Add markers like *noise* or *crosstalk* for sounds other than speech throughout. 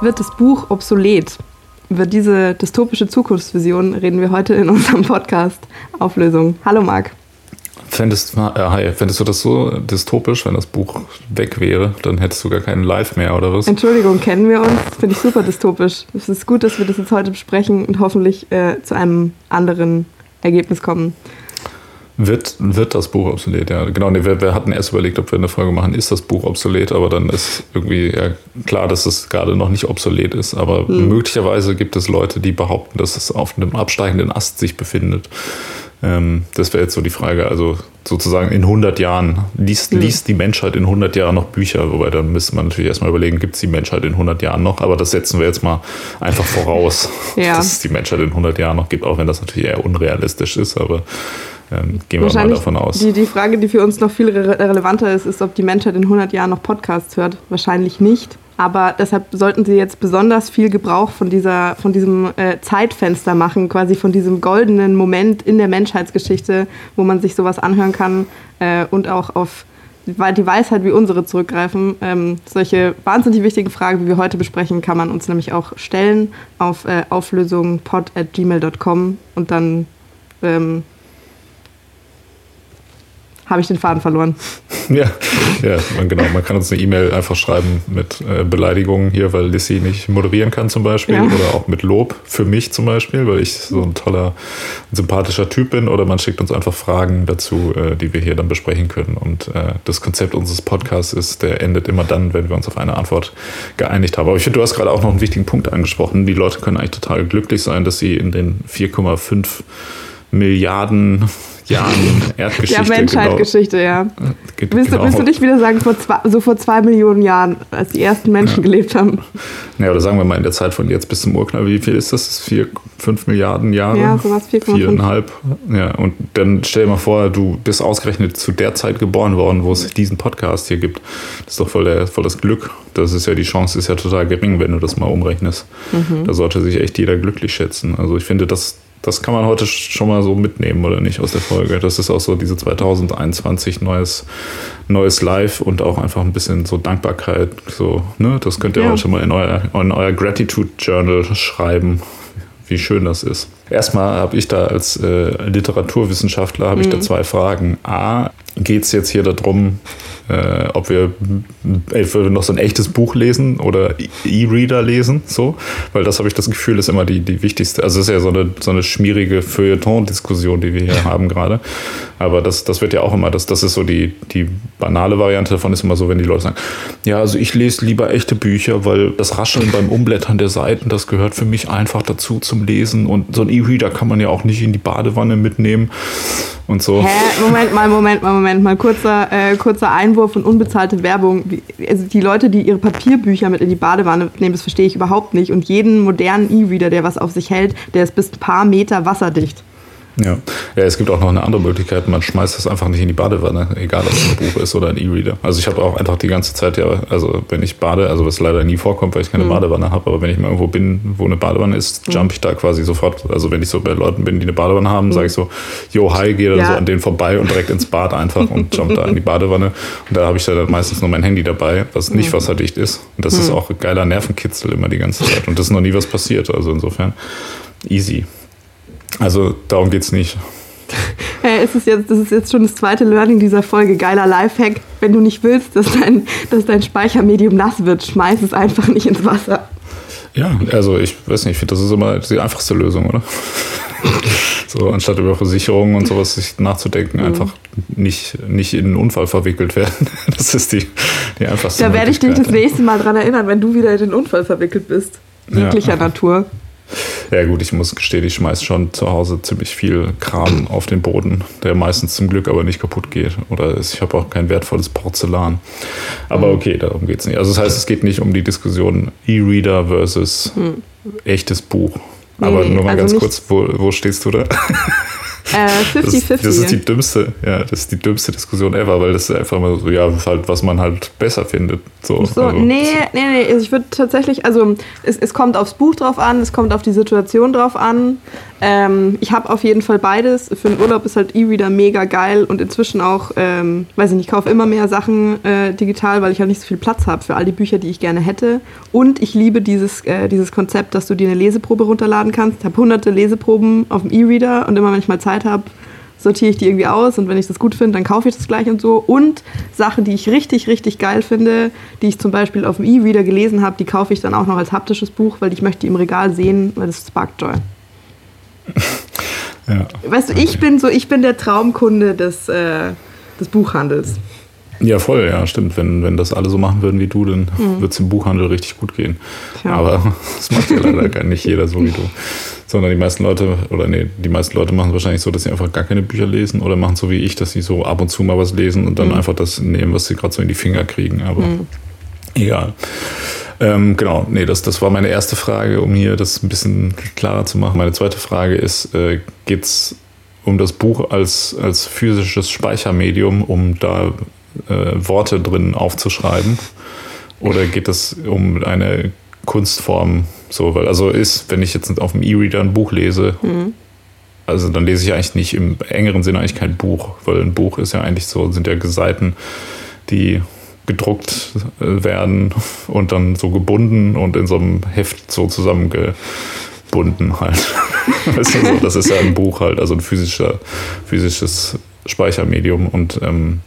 Wird das Buch obsolet? Über diese dystopische Zukunftsvision reden wir heute in unserem Podcast Auflösung. Hallo Marc. Fändest, äh, fändest du das so dystopisch, wenn das Buch weg wäre? Dann hättest du gar keinen Live mehr, oder was? Entschuldigung, kennen wir uns? Finde ich super dystopisch. Es ist gut, dass wir das jetzt heute besprechen und hoffentlich äh, zu einem anderen Ergebnis kommen. Wird, wird das Buch obsolet, ja. Genau, nee, wir, wir, hatten erst überlegt, ob wir eine Folge machen, ist das Buch obsolet, aber dann ist irgendwie ja, klar, dass es gerade noch nicht obsolet ist. Aber hm. möglicherweise gibt es Leute, die behaupten, dass es auf einem absteigenden Ast sich befindet. Ähm, das wäre jetzt so die Frage. Also sozusagen in 100 Jahren, liest, hm. liest die Menschheit in 100 Jahren noch Bücher? Wobei dann müsste man natürlich erstmal überlegen, gibt es die Menschheit in 100 Jahren noch? Aber das setzen wir jetzt mal einfach voraus, *laughs* ja. *laughs* dass es die Menschheit in 100 Jahren noch gibt, auch wenn das natürlich eher unrealistisch ist. Aber ähm, gehen wir mal davon aus. Die, die Frage, die für uns noch viel re relevanter ist, ist, ob die Menschheit in 100 Jahren noch Podcasts hört. Wahrscheinlich nicht. Aber deshalb sollten Sie jetzt besonders viel Gebrauch von, dieser, von diesem äh, Zeitfenster machen, quasi von diesem goldenen Moment in der Menschheitsgeschichte, wo man sich sowas anhören kann äh, und auch auf die Weisheit wie unsere zurückgreifen. Ähm, solche wahnsinnig wichtigen Fragen, wie wir heute besprechen, kann man uns nämlich auch stellen auf äh, auflösungpod.gmail.com und dann ähm, habe ich den Faden verloren. *laughs* Ja, ja genau. Man kann uns eine E-Mail einfach schreiben mit äh, Beleidigungen hier, weil Lissy nicht moderieren kann zum Beispiel. Ja. Oder auch mit Lob für mich zum Beispiel, weil ich so ein toller, sympathischer Typ bin. Oder man schickt uns einfach Fragen dazu, äh, die wir hier dann besprechen können. Und äh, das Konzept unseres Podcasts ist, der endet immer dann, wenn wir uns auf eine Antwort geeinigt haben. Aber ich finde, du hast gerade auch noch einen wichtigen Punkt angesprochen. Die Leute können eigentlich total glücklich sein, dass sie in den 4,5 Milliarden Jahren Erdgeschichte. Ja, Menschheitsgeschichte, genau. ja. Ge willst, genau. du, willst du nicht wieder sagen, vor zwei, so vor zwei Millionen Jahren, als die ersten Menschen ja. gelebt haben? Ja, oder sagen wir mal in der Zeit von jetzt bis zum Urknall, wie viel ist das? das vier, fünf Milliarden Jahre? Ja, sowas, 4,5. Viereinhalb. Ja, und dann stell dir mal vor, du bist ausgerechnet zu der Zeit geboren worden, wo es diesen Podcast hier gibt. Das ist doch voll, der, voll das Glück. Das ist ja, die Chance ist ja total gering, wenn du das mal umrechnest. Mhm. Da sollte sich echt jeder glücklich schätzen. Also ich finde, das das kann man heute schon mal so mitnehmen, oder nicht, aus der Folge. Das ist auch so diese 2021 neues, neues Live und auch einfach ein bisschen so Dankbarkeit. So, ne? Das könnt ihr ja. heute mal in euer, in euer Gratitude Journal schreiben, wie schön das ist. Erstmal habe ich da als äh, Literaturwissenschaftler habe mhm. ich da mhm. zwei Fragen. A, geht es jetzt hier darum, äh, ob wir äh, noch so ein echtes Buch lesen oder E-Reader lesen, so, weil das habe ich das Gefühl, ist immer die, die wichtigste, also es ist ja so eine, so eine schmierige Feuilleton-Diskussion, die wir hier *laughs* haben gerade, aber das, das wird ja auch immer, das, das ist so die, die banale Variante davon ist immer so, wenn die Leute sagen, ja, also ich lese lieber echte Bücher, weil das Rascheln beim Umblättern der Seiten, das gehört für mich einfach dazu zum Lesen und so ein E-Reader kann man ja auch nicht in die Badewanne mitnehmen und so. Hä? Moment mal, Moment mal, Moment mal. Kurzer, äh, kurzer Einwurf und unbezahlte Werbung. Also die Leute, die ihre Papierbücher mit in die Badewanne nehmen, das verstehe ich überhaupt nicht. Und jeden modernen E-Reader, der was auf sich hält, der ist bis ein paar Meter wasserdicht. Ja. ja, es gibt auch noch eine andere Möglichkeit. Man schmeißt das einfach nicht in die Badewanne, egal ob es ein Buch ist oder ein E-Reader. Also ich habe auch einfach die ganze Zeit ja, also wenn ich bade, also was leider nie vorkommt, weil ich keine mhm. Badewanne habe, aber wenn ich mal irgendwo bin, wo eine Badewanne ist, mhm. jump ich da quasi sofort. Also wenn ich so bei Leuten bin, die eine Badewanne haben, mhm. sage ich so, yo, hi, gehe dann ja. so an denen vorbei und direkt ins Bad einfach und jump da in die Badewanne. Und da habe ich dann meistens nur mein Handy dabei, was nicht mhm. wasserdicht ist. Und das ist mhm. auch ein geiler Nervenkitzel immer die ganze Zeit. Und das ist noch nie was passiert. Also insofern easy. Also darum geht es nicht. Hey, es ist jetzt, das ist jetzt schon das zweite Learning dieser Folge. Geiler Lifehack. Wenn du nicht willst, dass dein, dass dein Speichermedium nass wird, schmeiß es einfach nicht ins Wasser. Ja, also ich weiß nicht, ich finde, das ist immer die einfachste Lösung, oder? *laughs* so, anstatt über Versicherungen und sowas sich nachzudenken, mhm. einfach nicht, nicht in einen Unfall verwickelt werden. *laughs* Das ist die, die einfachste Da werde ich dich das nächste Mal dran erinnern, wenn du wieder in den Unfall verwickelt bist. Jeglicher ja. Natur. Ja gut, ich muss gestehen, ich schmeiße schon zu Hause ziemlich viel Kram auf den Boden, der meistens zum Glück aber nicht kaputt geht. Oder ich habe auch kein wertvolles Porzellan. Aber mhm. okay, darum geht es nicht. Also das heißt, es geht nicht um die Diskussion E-Reader versus mhm. echtes Buch. Aber nee, nur mal also ganz kurz, wo, wo stehst du da? Äh, 50-50. Das, das, ist die dümmste, ja, das ist die dümmste Diskussion ever, weil das ist einfach mal so, ja, halt, was man halt besser findet. So, so also. nee, nee, nee. Also ich würde tatsächlich, also es, es kommt aufs Buch drauf an, es kommt auf die Situation drauf an. Ähm, ich habe auf jeden Fall beides. Für den Urlaub ist halt E-Reader mega geil und inzwischen auch, ähm, weiß ich nicht, ich kaufe immer mehr Sachen äh, digital, weil ich halt nicht so viel Platz habe für all die Bücher, die ich gerne hätte. Und ich liebe dieses, äh, dieses Konzept, dass du dir eine Leseprobe runterladen kannst. Ich habe hunderte Leseproben auf dem E-Reader und immer wenn ich mal Zeit habe, sortiere ich die irgendwie aus und wenn ich das gut finde, dann kaufe ich das gleich und so. Und Sachen, die ich richtig, richtig geil finde, die ich zum Beispiel auf dem E-Reader gelesen habe, die kaufe ich dann auch noch als haptisches Buch, weil ich möchte die im Regal sehen, weil das sparkt Joy. Ja. Weißt du, ich bin so, ich bin der Traumkunde des, äh, des Buchhandels. Ja, voll, ja, stimmt. Wenn, wenn das alle so machen würden wie du, dann mhm. würde es im Buchhandel richtig gut gehen. Tja. Aber *laughs* das macht ja leider gar nicht jeder so wie du. Sondern die meisten Leute, oder nee, die meisten Leute machen es wahrscheinlich so, dass sie einfach gar keine Bücher lesen oder machen so wie ich, dass sie so ab und zu mal was lesen und dann mhm. einfach das nehmen, was sie gerade so in die Finger kriegen. Aber mhm. egal. Ähm, genau, nee, das, das war meine erste Frage, um hier das ein bisschen klarer zu machen. Meine zweite Frage ist, äh, geht es um das Buch als, als physisches Speichermedium, um da äh, Worte drin aufzuschreiben? Oder geht es um eine Kunstform? So, weil also ist, wenn ich jetzt auf dem E-Reader ein Buch lese, mhm. also dann lese ich eigentlich nicht im engeren Sinne eigentlich kein Buch, weil ein Buch ist ja eigentlich so, sind ja Seiten, die gedruckt äh, werden und dann so gebunden und in so einem Heft so zusammengebunden halt. *laughs* weißt du, so, das ist ja ein Buch halt, also ein physischer, physisches Speichermedium und ähm,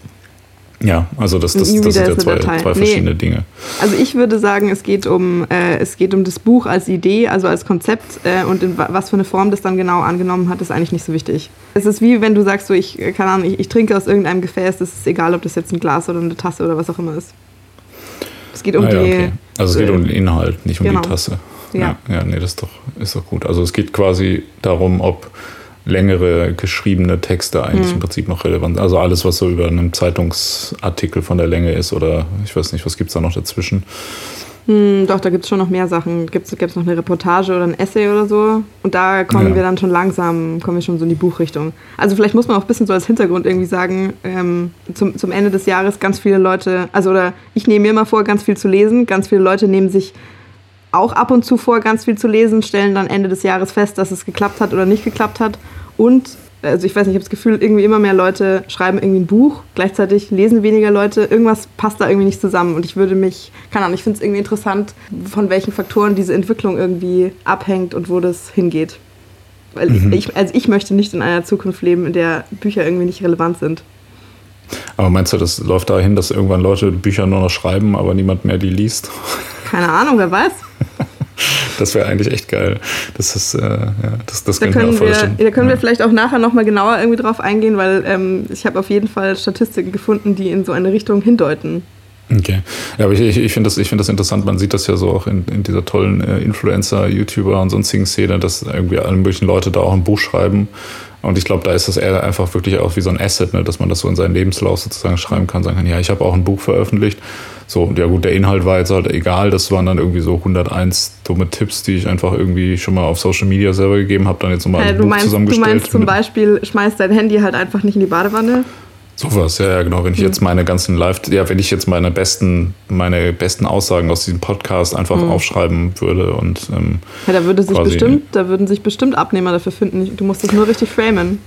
ja, also das, das, das sind ja zwei, zwei verschiedene nee. Dinge. Also ich würde sagen, es geht um äh, es geht um das Buch als Idee, also als Konzept äh, und in was für eine Form das dann genau angenommen hat, ist eigentlich nicht so wichtig. Es ist wie wenn du sagst, so ich äh, keine Ahnung, ich, ich trinke aus irgendeinem Gefäß, das ist egal, ob das jetzt ein Glas oder eine Tasse oder was auch immer ist. Es geht um ah, ja, die. Okay. Also es geht um den Inhalt, nicht um genau. die Tasse. Ja. ja, ja, nee, das ist doch, ist doch gut. Also es geht quasi darum, ob längere geschriebene Texte eigentlich mhm. im Prinzip noch relevant. Also alles, was so über einen Zeitungsartikel von der Länge ist oder ich weiß nicht, was gibt es da noch dazwischen? Hm, doch, da gibt es schon noch mehr Sachen. Gibt es noch eine Reportage oder ein Essay oder so? Und da kommen ja. wir dann schon langsam, kommen wir schon so in die Buchrichtung. Also vielleicht muss man auch ein bisschen so als Hintergrund irgendwie sagen, ähm, zum, zum Ende des Jahres ganz viele Leute, also oder ich nehme mir mal vor, ganz viel zu lesen. Ganz viele Leute nehmen sich auch ab und zu vor, ganz viel zu lesen, stellen dann Ende des Jahres fest, dass es geklappt hat oder nicht geklappt hat. Und, also ich weiß nicht, ich habe das Gefühl, irgendwie immer mehr Leute schreiben irgendwie ein Buch, gleichzeitig lesen weniger Leute. Irgendwas passt da irgendwie nicht zusammen. Und ich würde mich, keine Ahnung, ich finde es irgendwie interessant, von welchen Faktoren diese Entwicklung irgendwie abhängt und wo das hingeht. Weil mhm. ich, also ich möchte nicht in einer Zukunft leben, in der Bücher irgendwie nicht relevant sind. Aber meinst du, das läuft dahin, dass irgendwann Leute Bücher nur noch schreiben, aber niemand mehr die liest? Keine Ahnung, wer weiß. *laughs* Das wäre eigentlich echt geil. Das ist, äh, ja, das, das da können wir, Da können wir vielleicht auch nachher nochmal genauer irgendwie drauf eingehen, weil ähm, ich habe auf jeden Fall Statistiken gefunden, die in so eine Richtung hindeuten. Okay. Ja, aber ich, ich, ich finde das, find das interessant. Man sieht das ja so auch in, in dieser tollen äh, Influencer, YouTuber und sonstigen Szene, dass irgendwie alle möglichen Leute da auch ein Buch schreiben. Und ich glaube, da ist das eher einfach wirklich auch wie so ein Asset, ne, dass man das so in seinen Lebenslauf sozusagen schreiben kann, sagen kann, ja, ich habe auch ein Buch veröffentlicht. So, ja gut, der Inhalt war jetzt halt egal, das waren dann irgendwie so 101 dumme Tipps, die ich einfach irgendwie schon mal auf Social Media selber gegeben habe, dann jetzt nochmal ja, ein Buch meinst, zusammengestellt. Du meinst zum Beispiel, schmeißt dein Handy halt einfach nicht in die Badewanne? Sowas, ja, ja, genau. Wenn ich mhm. jetzt meine ganzen Live, ja, wenn ich jetzt meine besten, meine besten Aussagen aus diesem Podcast einfach mhm. aufschreiben würde und ähm, ja, da würde sich bestimmt, da würden sich bestimmt Abnehmer dafür finden. Du musst das nur richtig framen.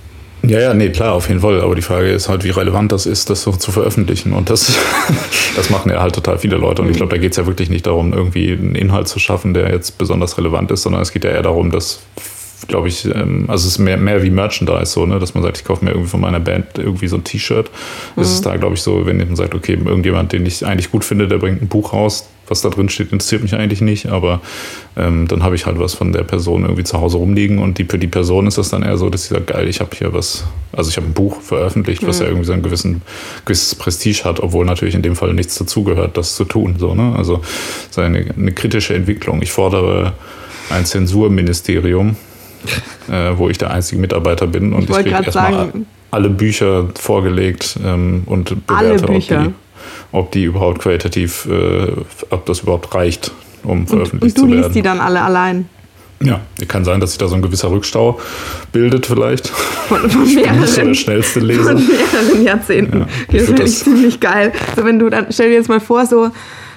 Ja, ja, nee, klar, auf jeden Fall. Aber die Frage ist halt, wie relevant das ist, das so zu veröffentlichen. Und das, *laughs* das machen ja halt total viele Leute. Und ich glaube, da geht es ja wirklich nicht darum, irgendwie einen Inhalt zu schaffen, der jetzt besonders relevant ist, sondern es geht ja eher darum, dass glaube ich, ähm, also es ist mehr, mehr wie Merchandise, so, ne? dass man sagt, ich kaufe mir irgendwie von meiner Band irgendwie so ein T-Shirt. Mhm. Es ist da, glaube ich, so, wenn man sagt, okay, irgendjemand, den ich eigentlich gut finde, der bringt ein Buch raus, was da drin steht, interessiert mich eigentlich nicht, aber ähm, dann habe ich halt was von der Person irgendwie zu Hause rumliegen und die, für die Person ist das dann eher so, dass sie sagt, geil, ich habe hier was, also ich habe ein Buch veröffentlicht, was mhm. ja irgendwie so ein gewissen, gewisses Prestige hat, obwohl natürlich in dem Fall nichts dazugehört, das zu tun. So, ne? Also es eine, eine kritische Entwicklung. Ich fordere ein Zensurministerium, äh, wo ich der einzige Mitarbeiter bin und ich, ich kriege erstmal alle Bücher vorgelegt ähm, und bewerte, ob die, ob die überhaupt qualitativ, äh, ob das überhaupt reicht, um veröffentlicht und, und zu werden. du liest die dann alle allein? Ja, kann sein, dass sich da so ein gewisser Rückstau bildet vielleicht. Von, von mehreren, Nicht so der schnellste Leser. Von mehreren Jahrzehnten. Ja, das ich ich das- ziemlich geil. So, wenn du dann, stell dir jetzt mal vor, so,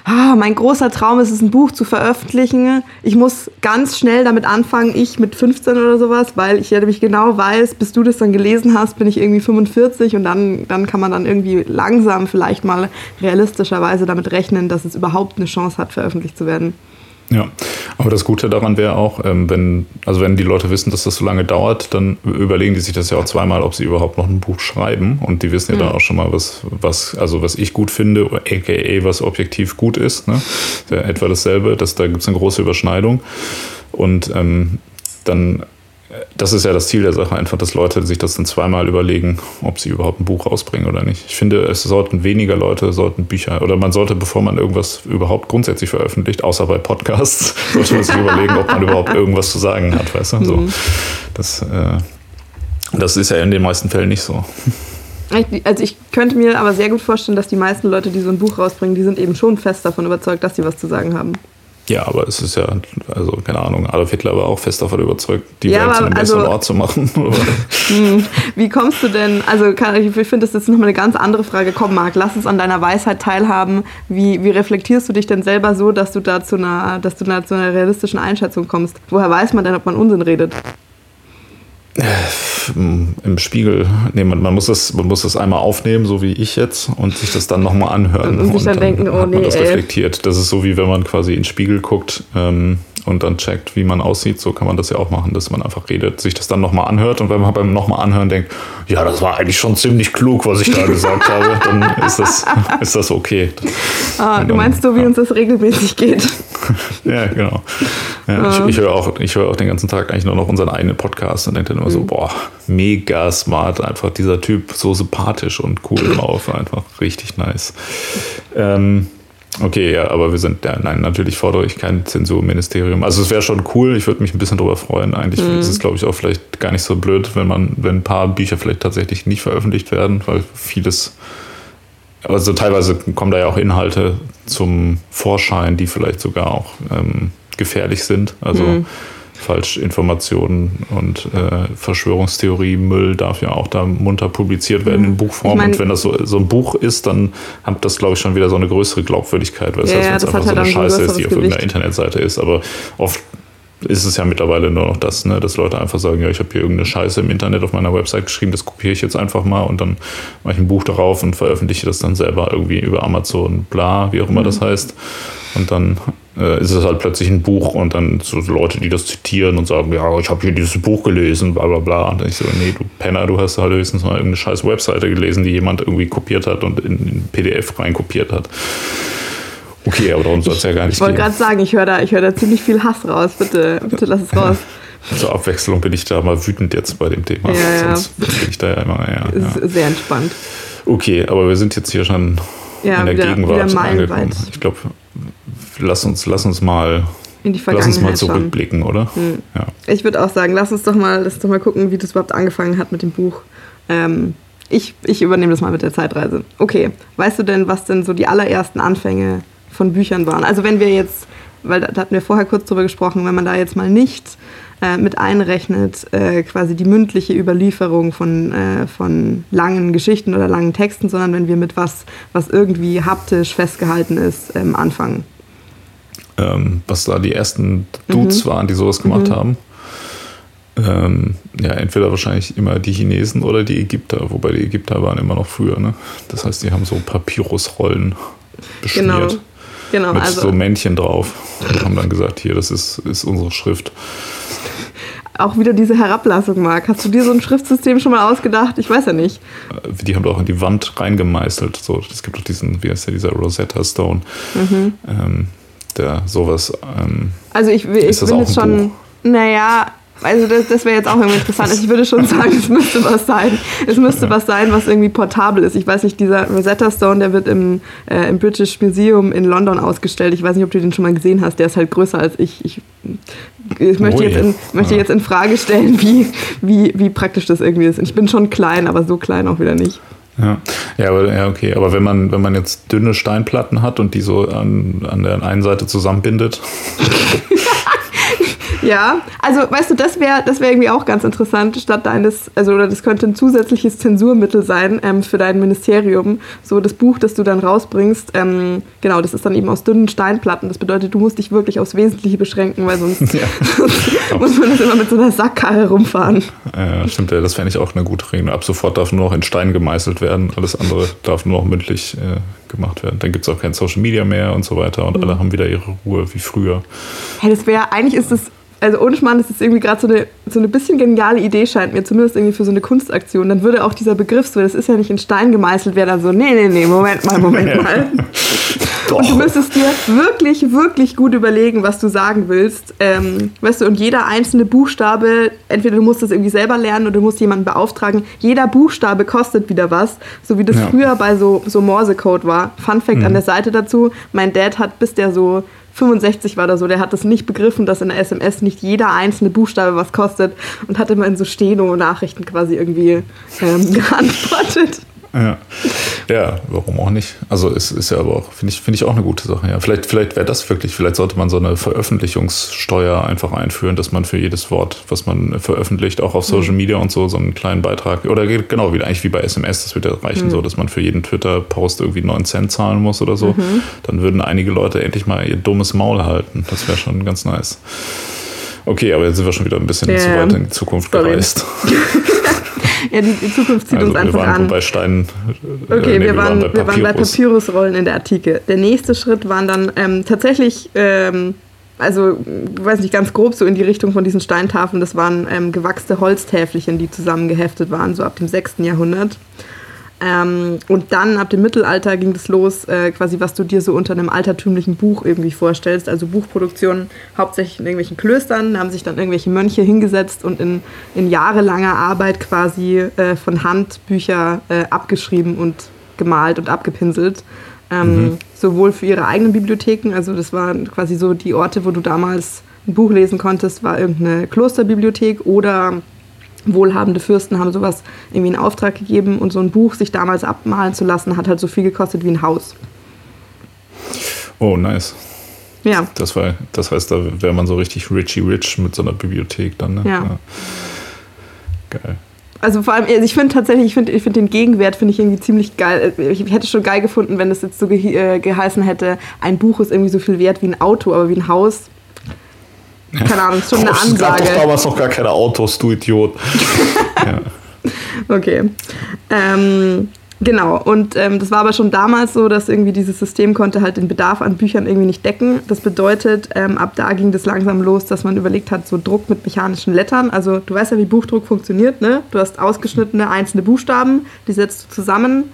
ah, mein großer Traum ist es, ein Buch zu veröffentlichen. Ich muss ganz schnell damit anfangen, ich mit 15 oder sowas, weil ich ja nämlich genau weiß, bis du das dann gelesen hast, bin ich irgendwie 45 und dann, dann kann man dann irgendwie langsam vielleicht mal realistischerweise damit rechnen, dass es überhaupt eine Chance hat, veröffentlicht zu werden. Ja, aber das Gute daran wäre auch, ähm, wenn, also wenn die Leute wissen, dass das so lange dauert, dann überlegen die sich das ja auch zweimal, ob sie überhaupt noch ein Buch schreiben. Und die wissen ja dann auch schon mal, was, was, also was ich gut finde, aka was objektiv gut ist. Ne? Ja etwa dasselbe, dass da gibt es eine große Überschneidung. Und ähm, dann, das ist ja das Ziel der Sache, einfach, dass Leute sich das dann zweimal überlegen, ob sie überhaupt ein Buch rausbringen oder nicht. Ich finde, es sollten weniger Leute, sollten Bücher, oder man sollte, bevor man irgendwas überhaupt grundsätzlich veröffentlicht, außer bei Podcasts, *laughs* sollte man sich überlegen, ob man überhaupt irgendwas zu sagen hat, weißt du? So, das, äh, das ist ja in den meisten Fällen nicht so. Also ich könnte mir aber sehr gut vorstellen, dass die meisten Leute, die so ein Buch rausbringen, die sind eben schon fest davon überzeugt, dass sie was zu sagen haben. Ja, aber es ist ja, also keine Ahnung, Adolf Hitler war auch fest davon überzeugt, die Ja, Welt zu einem besseren also- Ort zu machen. *laughs* oder? Wie kommst du denn, also kann, ich finde, das ist nochmal eine ganz andere Frage. Komm, Marc, lass uns an deiner Weisheit teilhaben. Wie, wie reflektierst du dich denn selber so, dass du da zu einer, dass du da zu einer realistischen Einschätzung kommst? Woher weiß man denn, ob man Unsinn redet? Im Spiegel, nee, man, man, muss das, man muss das einmal aufnehmen, so wie ich jetzt, und sich das dann nochmal anhören. Und sich dann denken, oh hat man nee, das ey. reflektiert. Das ist so, wie wenn man quasi in den Spiegel guckt ähm, und dann checkt, wie man aussieht. So kann man das ja auch machen, dass man einfach redet, sich das dann nochmal anhört und wenn man beim nochmal anhören denkt, ja, das war eigentlich schon ziemlich klug, was ich da *laughs* gesagt habe, dann ist das, ist das okay. Ah, Und du dann- meinst so, wie ja. uns das regelmäßig geht. *laughs* Ja, genau. Ja, ich, ich höre auch, ich höre auch den ganzen Tag eigentlich nur noch unseren eigenen Podcast und denke dann immer so, boah, mega smart, einfach dieser Typ, so sympathisch und cool drauf, einfach richtig nice. Ähm, okay, ja, aber wir sind, ja, nein, natürlich fordere ich kein Zensurministerium. Also es wäre schon cool, ich würde mich ein bisschen drüber freuen. Eigentlich ist es, glaube ich, auch vielleicht gar nicht so blöd, wenn man, wenn ein paar Bücher vielleicht tatsächlich nicht veröffentlicht werden, weil vieles also teilweise kommen da ja auch Inhalte zum Vorschein, die vielleicht sogar auch ähm, gefährlich sind. Also Mhm. Falschinformationen und äh, Verschwörungstheorie, Müll darf ja auch da munter publiziert werden in Buchform. Ich mein- und wenn das so, so ein Buch ist, dann hat das, glaube ich, schon wieder so eine größere Glaubwürdigkeit, weil es Ja, ja, das einfach so halt eine Scheiße ist, die auf irgendeiner. Internetseite ist. Aber oft ist es ja mittlerweile nur noch das, ne, dass Leute einfach sagen, ja, ich habe hier irgendeine Scheiße im Internet auf meiner Website geschrieben, das kopiere ich jetzt einfach mal und dann mache ich ein Buch darauf und veröffentliche das dann selber irgendwie über Amazon, bla, wie auch immer das heißt. Und dann äh, ist es halt plötzlich ein Buch und dann so Leute, die das zitieren und sagen, ja, ich habe hier dieses Buch gelesen, bla bla bla. Und dann ich so, nee, du Penner, du hast halt höchstens mal irgendeine scheiß Webseite gelesen, die jemand irgendwie kopiert hat und in, in PDF reinkopiert hat. Okay, aber darum soll es ja gar nicht Ich wollte gehen. gerade sagen, ich höre da, ich hör da ziemlich viel Hass raus. Bitte, bitte lass es raus. *laughs* Zur Abwechslung bin ich da mal wütend jetzt bei dem Thema. Ja, ja. Sonst bin ich da ja immer, ja, Es ja. ist sehr entspannt. Okay, aber wir sind jetzt hier schon Ja, in der wieder, Gegenwart wieder angekommen. Ich glaube, lass uns, lass uns mal, in die lass uns mal schauen. zurückblicken, oder? Hm. Ja. Ich würde auch sagen, lass uns doch mal, lass doch mal gucken, wie das überhaupt angefangen hat mit dem Buch. Ähm, ich, ich übernehme das mal mit der Zeitreise. Okay, weißt du denn, was denn so die allerersten Anfänge von Büchern waren? Also wenn wir jetzt, weil da, da hatten wir vorher kurz drüber gesprochen, wenn man da jetzt mal nicht äh, mit einrechnet, äh, quasi die mündliche Überlieferung von, äh, von langen Geschichten oder langen Texten, sondern wenn wir mit was, was irgendwie haptisch festgehalten ist, ähm, anfangen. ähm, was da die ersten Dudes Mhm. waren, die sowas gemacht haben. Ähm, ja, entweder wahrscheinlich immer die Chinesen oder die Ägypter, wobei die Ägypter waren immer noch früher. Ne? Das heißt, die haben so Papyrusrollen beschmiert Genau. Genau, mit also so Männchen drauf und haben dann gesagt, hier, das ist, ist unsere Schrift. Auch wieder diese Herablassung, Marc. Hast du dir so ein Schriftsystem schon mal ausgedacht? Ich weiß ja nicht. Äh, Die haben doch in die Wand reingemeißelt. So, es gibt doch diesen, wie heißt der, dieser Rosetta Stone, Mhm. ähm, der sowas. Ähm, Also ich, ich bin auch jetzt schon, Buch? naja, also das, das wäre jetzt auch irgendwie interessant. Also ich würde schon sagen, es müsste was sein. Es müsste was sein, was irgendwie portabel ist. Ich weiß nicht, dieser Rosetta Stone, der wird im, äh, im British Museum in London ausgestellt. Ich weiß nicht, ob du den schon mal gesehen hast. Der ist halt größer als ich. Ich, ich möchte, Ui. jetzt in, möchte jetzt in Frage stellen, wie, wie, wie praktisch das irgendwie ist. Ich bin schon klein, aber so klein auch wieder nicht. Ja, ja, aber, ja, okay. Aber wenn man, wenn man jetzt dünne Steinplatten hat und die so an, an der einen Seite zusammenbindet, *laughs* *laughs* Ja, also weißt du, das wäre das wär irgendwie auch ganz interessant, statt deines, also oder das könnte ein zusätzliches Zensurmittel sein ähm, für dein Ministerium. So das Buch, das du dann rausbringst, ähm, genau, das ist dann eben aus dünnen Steinplatten. Das bedeutet, du musst dich wirklich aufs Wesentliche beschränken, weil sonst, *laughs* ja. *laughs* muss man das immer mit so einer Sackkarre rumfahren. Ja, stimmt, ja, das fände ich auch eine gute Regel. Ab sofort darf nur noch in Stein gemeißelt werden, alles andere darf nur noch mündlich äh, gemacht werden. Dann gibt es auch kein Social Media mehr und so weiter und mhm. alle haben wieder ihre Ruhe wie früher. Hey, das wäre, eigentlich ist das also ohne Schmarrn ist es irgendwie gerade so eine, so eine bisschen geniale Idee, scheint mir, zumindest irgendwie für so eine Kunstaktion. Dann würde auch dieser Begriff so, das ist ja nicht in Stein gemeißelt, wäre dann so, nee, nee, nee, Moment mal, Moment *laughs* mal. und du müsstest dir wirklich, wirklich gut überlegen, was du sagen willst. Ähm, weißt du, und jeder einzelne Buchstabe, entweder du musst das irgendwie selber lernen oder du musst jemanden beauftragen. Jeder Buchstabe kostet wieder was, so wie das ja. früher bei so, so Morse-Code war. Fun Fact mhm. an der Seite dazu, mein Dad hat, bis der so 65 war da so, der hat das nicht begriffen, dass in der SMS nicht jeder einzelne Buchstabe was kostet und hat immer in so Steno-Nachrichten quasi irgendwie ähm, *laughs* geantwortet. Ja. ja, warum auch nicht? Also es ist ja aber auch, finde ich, finde ich auch eine gute Sache. Ja. Vielleicht, vielleicht wäre das wirklich, vielleicht sollte man so eine Veröffentlichungssteuer einfach einführen, dass man für jedes Wort, was man veröffentlicht, auch auf mhm. Social Media und so, so einen kleinen Beitrag, oder genau, wie eigentlich wie bei SMS, das würde reichen, mhm. so, dass man für jeden Twitter-Post irgendwie 9 Cent zahlen muss oder so. Mhm. Dann würden einige Leute endlich mal ihr dummes Maul halten. Das wäre schon ganz nice. Okay, aber jetzt sind wir schon wieder ein bisschen yeah. zu weit in die Zukunft Sorry. gereist. *laughs* ja, die, die, Zukunft zieht also uns einfach wir waren an. Bei Steinen. Äh, okay, nee, wir, waren, wir, waren bei Papyrusrollen in der Antike. Der nächste Schritt waren dann ähm, tatsächlich. Ähm, also, ich weiß nicht, ganz grob so in die Richtung von diesen Steintafeln. Das waren ähm, gewachste Holztäfelchen, die zusammengeheftet waren, so ab dem 6. Jahrhundert. Ähm, und dann ab dem Mittelalter ging es los, äh, quasi was du dir so unter einem altertümlichen Buch irgendwie vorstellst. Also Buchproduktion hauptsächlich in irgendwelchen Klöstern, da haben sich dann irgendwelche Mönche hingesetzt und in, in jahrelanger Arbeit quasi äh, von Hand Bücher äh, abgeschrieben und gemalt und abgepinselt. Ähm, mhm. Sowohl für ihre eigenen Bibliotheken, also das waren quasi so die Orte, wo du damals ein Buch lesen konntest, war irgendeine Klosterbibliothek oder wohlhabende Fürsten haben sowas irgendwie in Auftrag gegeben und so ein Buch sich damals abmalen zu lassen, hat halt so viel gekostet wie ein Haus. Oh, nice. Ja. Das, war, das heißt, da wäre man so richtig richy rich mit so einer Bibliothek dann. Ne? Ja. ja. Geil. Also vor allem, also ich finde tatsächlich, ich finde ich find den Gegenwert finde ich irgendwie ziemlich geil. Ich hätte schon geil gefunden, wenn es jetzt so ge äh, geheißen hätte, ein Buch ist irgendwie so viel wert wie ein Auto, aber wie ein Haus keine Ahnung, ist schon eine Ansage. Es gab doch damals noch gar keine Autos, du Idiot. *laughs* ja. Okay. Ähm, genau, und ähm, das war aber schon damals so, dass irgendwie dieses System konnte halt den Bedarf an Büchern irgendwie nicht decken. Das bedeutet, ähm, ab da ging das langsam los, dass man überlegt hat, so Druck mit mechanischen Lettern. Also du weißt ja, wie Buchdruck funktioniert, ne? Du hast ausgeschnittene einzelne Buchstaben, die setzt du zusammen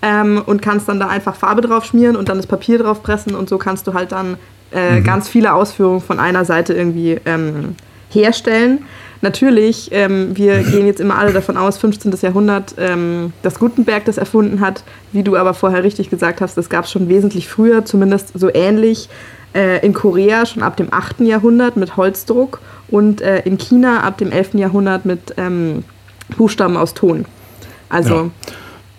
ähm, und kannst dann da einfach Farbe drauf schmieren und dann das Papier drauf pressen und so kannst du halt dann äh, mhm. ganz viele Ausführungen von einer Seite irgendwie ähm, herstellen. Natürlich, ähm, wir *laughs* gehen jetzt immer alle davon aus, 15. Jahrhundert, ähm, dass Gutenberg das erfunden hat. Wie du aber vorher richtig gesagt hast, das gab es schon wesentlich früher, zumindest so ähnlich. Äh, in Korea schon ab dem 8. Jahrhundert mit Holzdruck und äh, in China ab dem 11. Jahrhundert mit ähm, Buchstaben aus Ton. Also ja.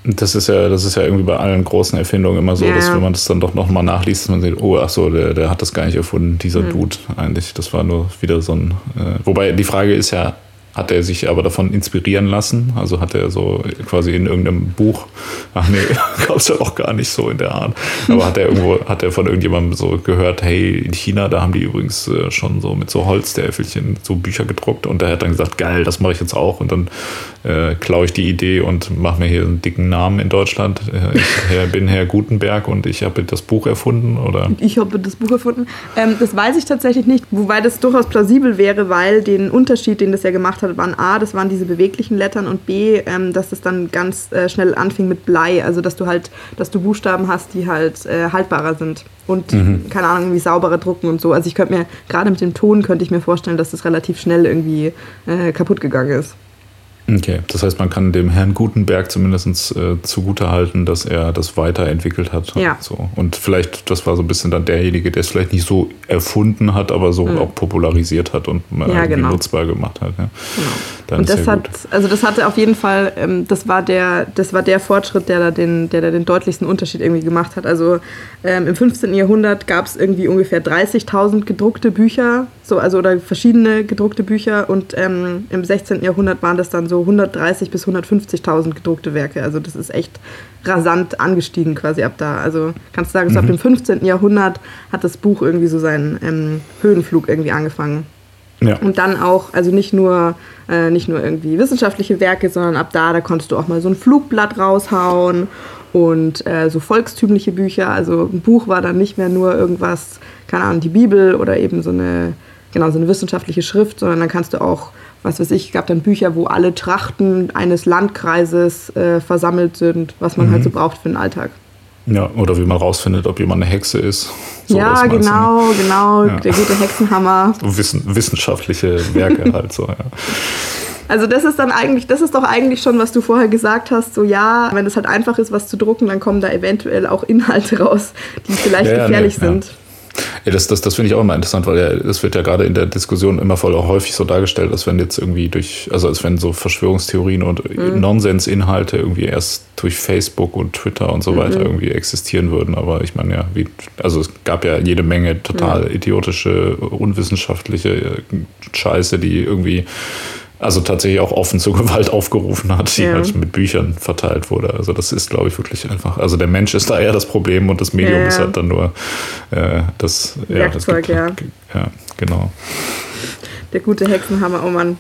Das ist ja, das ist ja irgendwie bei allen großen Erfindungen immer so, ja. dass wenn man das dann doch nochmal nachliest, man sieht, oh, ach so, der, der hat das gar nicht erfunden, dieser mhm. Dude eigentlich. Das war nur wieder so ein. Äh, wobei die Frage ist ja, hat er sich aber davon inspirieren lassen? Also hat er so quasi in irgendeinem Buch, ach nee, *laughs* gab es ja auch gar nicht so in der Art, aber hat er irgendwo, hat er von irgendjemandem so gehört, hey, in China, da haben die übrigens äh, schon so mit so Holztäfelchen so Bücher gedruckt und er hat dann gesagt, geil, das mache ich jetzt auch und dann äh, klaue ich die Idee und mache mir hier einen dicken Namen in Deutschland. Äh, ich bin Herr Gutenberg und ich habe das Buch erfunden, oder? Ich habe das Buch erfunden. Ähm, das weiß ich tatsächlich nicht, wobei das durchaus plausibel wäre, weil den Unterschied, den das ja gemacht hat, waren A, das waren diese beweglichen Lettern und B, ähm, dass es dann ganz äh, schnell anfing mit Blei, also dass du halt, dass du Buchstaben hast, die halt äh, haltbarer sind und mhm. keine Ahnung, irgendwie sauberer drucken und so. Also ich könnte mir, gerade mit dem Ton könnte ich mir vorstellen, dass das relativ schnell irgendwie äh, kaputt gegangen ist. Okay, das heißt, man kann dem Herrn Gutenberg zumindest äh, zugutehalten, dass er das weiterentwickelt hat. Ja. So. Und vielleicht, das war so ein bisschen dann derjenige, der es vielleicht nicht so erfunden hat, aber so mhm. auch popularisiert hat und ja, genau. nutzbar gemacht hat. Ja. Genau. Dann Und das hat, also das hatte auf jeden Fall, ähm, das war der, das war der Fortschritt, der da den, der da den deutlichsten Unterschied irgendwie gemacht hat. Also ähm, im 15. Jahrhundert gab es irgendwie ungefähr 30.000 gedruckte Bücher, so also oder verschiedene gedruckte Bücher und ähm, im 16. Jahrhundert waren das dann so 130 bis 150.000 gedruckte Werke. Also das ist echt rasant angestiegen quasi ab da. Also kannst du sagen, so ab dem 15. Jahrhundert hat das Buch irgendwie so seinen ähm, Höhenflug irgendwie angefangen. Ja. Und dann auch, also nicht nur, äh, nicht nur irgendwie wissenschaftliche Werke, sondern ab da, da konntest du auch mal so ein Flugblatt raushauen und äh, so volkstümliche Bücher. Also ein Buch war dann nicht mehr nur irgendwas, keine Ahnung, die Bibel oder eben so eine, genau, so eine wissenschaftliche Schrift, sondern dann kannst du auch, was weiß ich, gab dann Bücher, wo alle Trachten eines Landkreises äh, versammelt sind, was man halt so braucht für den Alltag. Ja, oder wie man rausfindet, ob jemand eine Hexe ist. *laughs* So, ja, meinst du, ne? genau, genau, Ja. der gute Hexenhammer. Wissen, wissenschaftliche Werke *laughs* halt so, ja. Also das ist dann eigentlich, das ist doch eigentlich schon, was du vorher gesagt hast, so ja, wenn es halt einfach ist, was zu drucken, dann kommen da eventuell auch Inhalte raus, die vielleicht Ja, gefährlich nee, sind. Ja, das, das, das finde ich auch immer interessant, weil ja, das wird ja gerade in der Diskussion immer voll auch häufig so dargestellt, als wenn jetzt irgendwie durch, also als wenn so Verschwörungstheorien und Mhm. Nonsensinhalte irgendwie erst durch Facebook und Twitter und so Mhm. weiter irgendwie existieren würden. Aber ich meine ja, wie, also es gab ja jede Menge total idiotische, unwissenschaftliche äh, Scheiße, die irgendwie also tatsächlich auch offen zur *laughs* Gewalt aufgerufen hat, die Ja. halt mit Büchern verteilt wurde. Also das ist, glaube ich, wirklich einfach. Also der Mensch ist da eher das Problem und das Medium Ja, ist ja. halt dann nur äh, das ja, das Werkzeug, gibt- ja. ja, genau. Der gute Hexenhammer, oh Mann.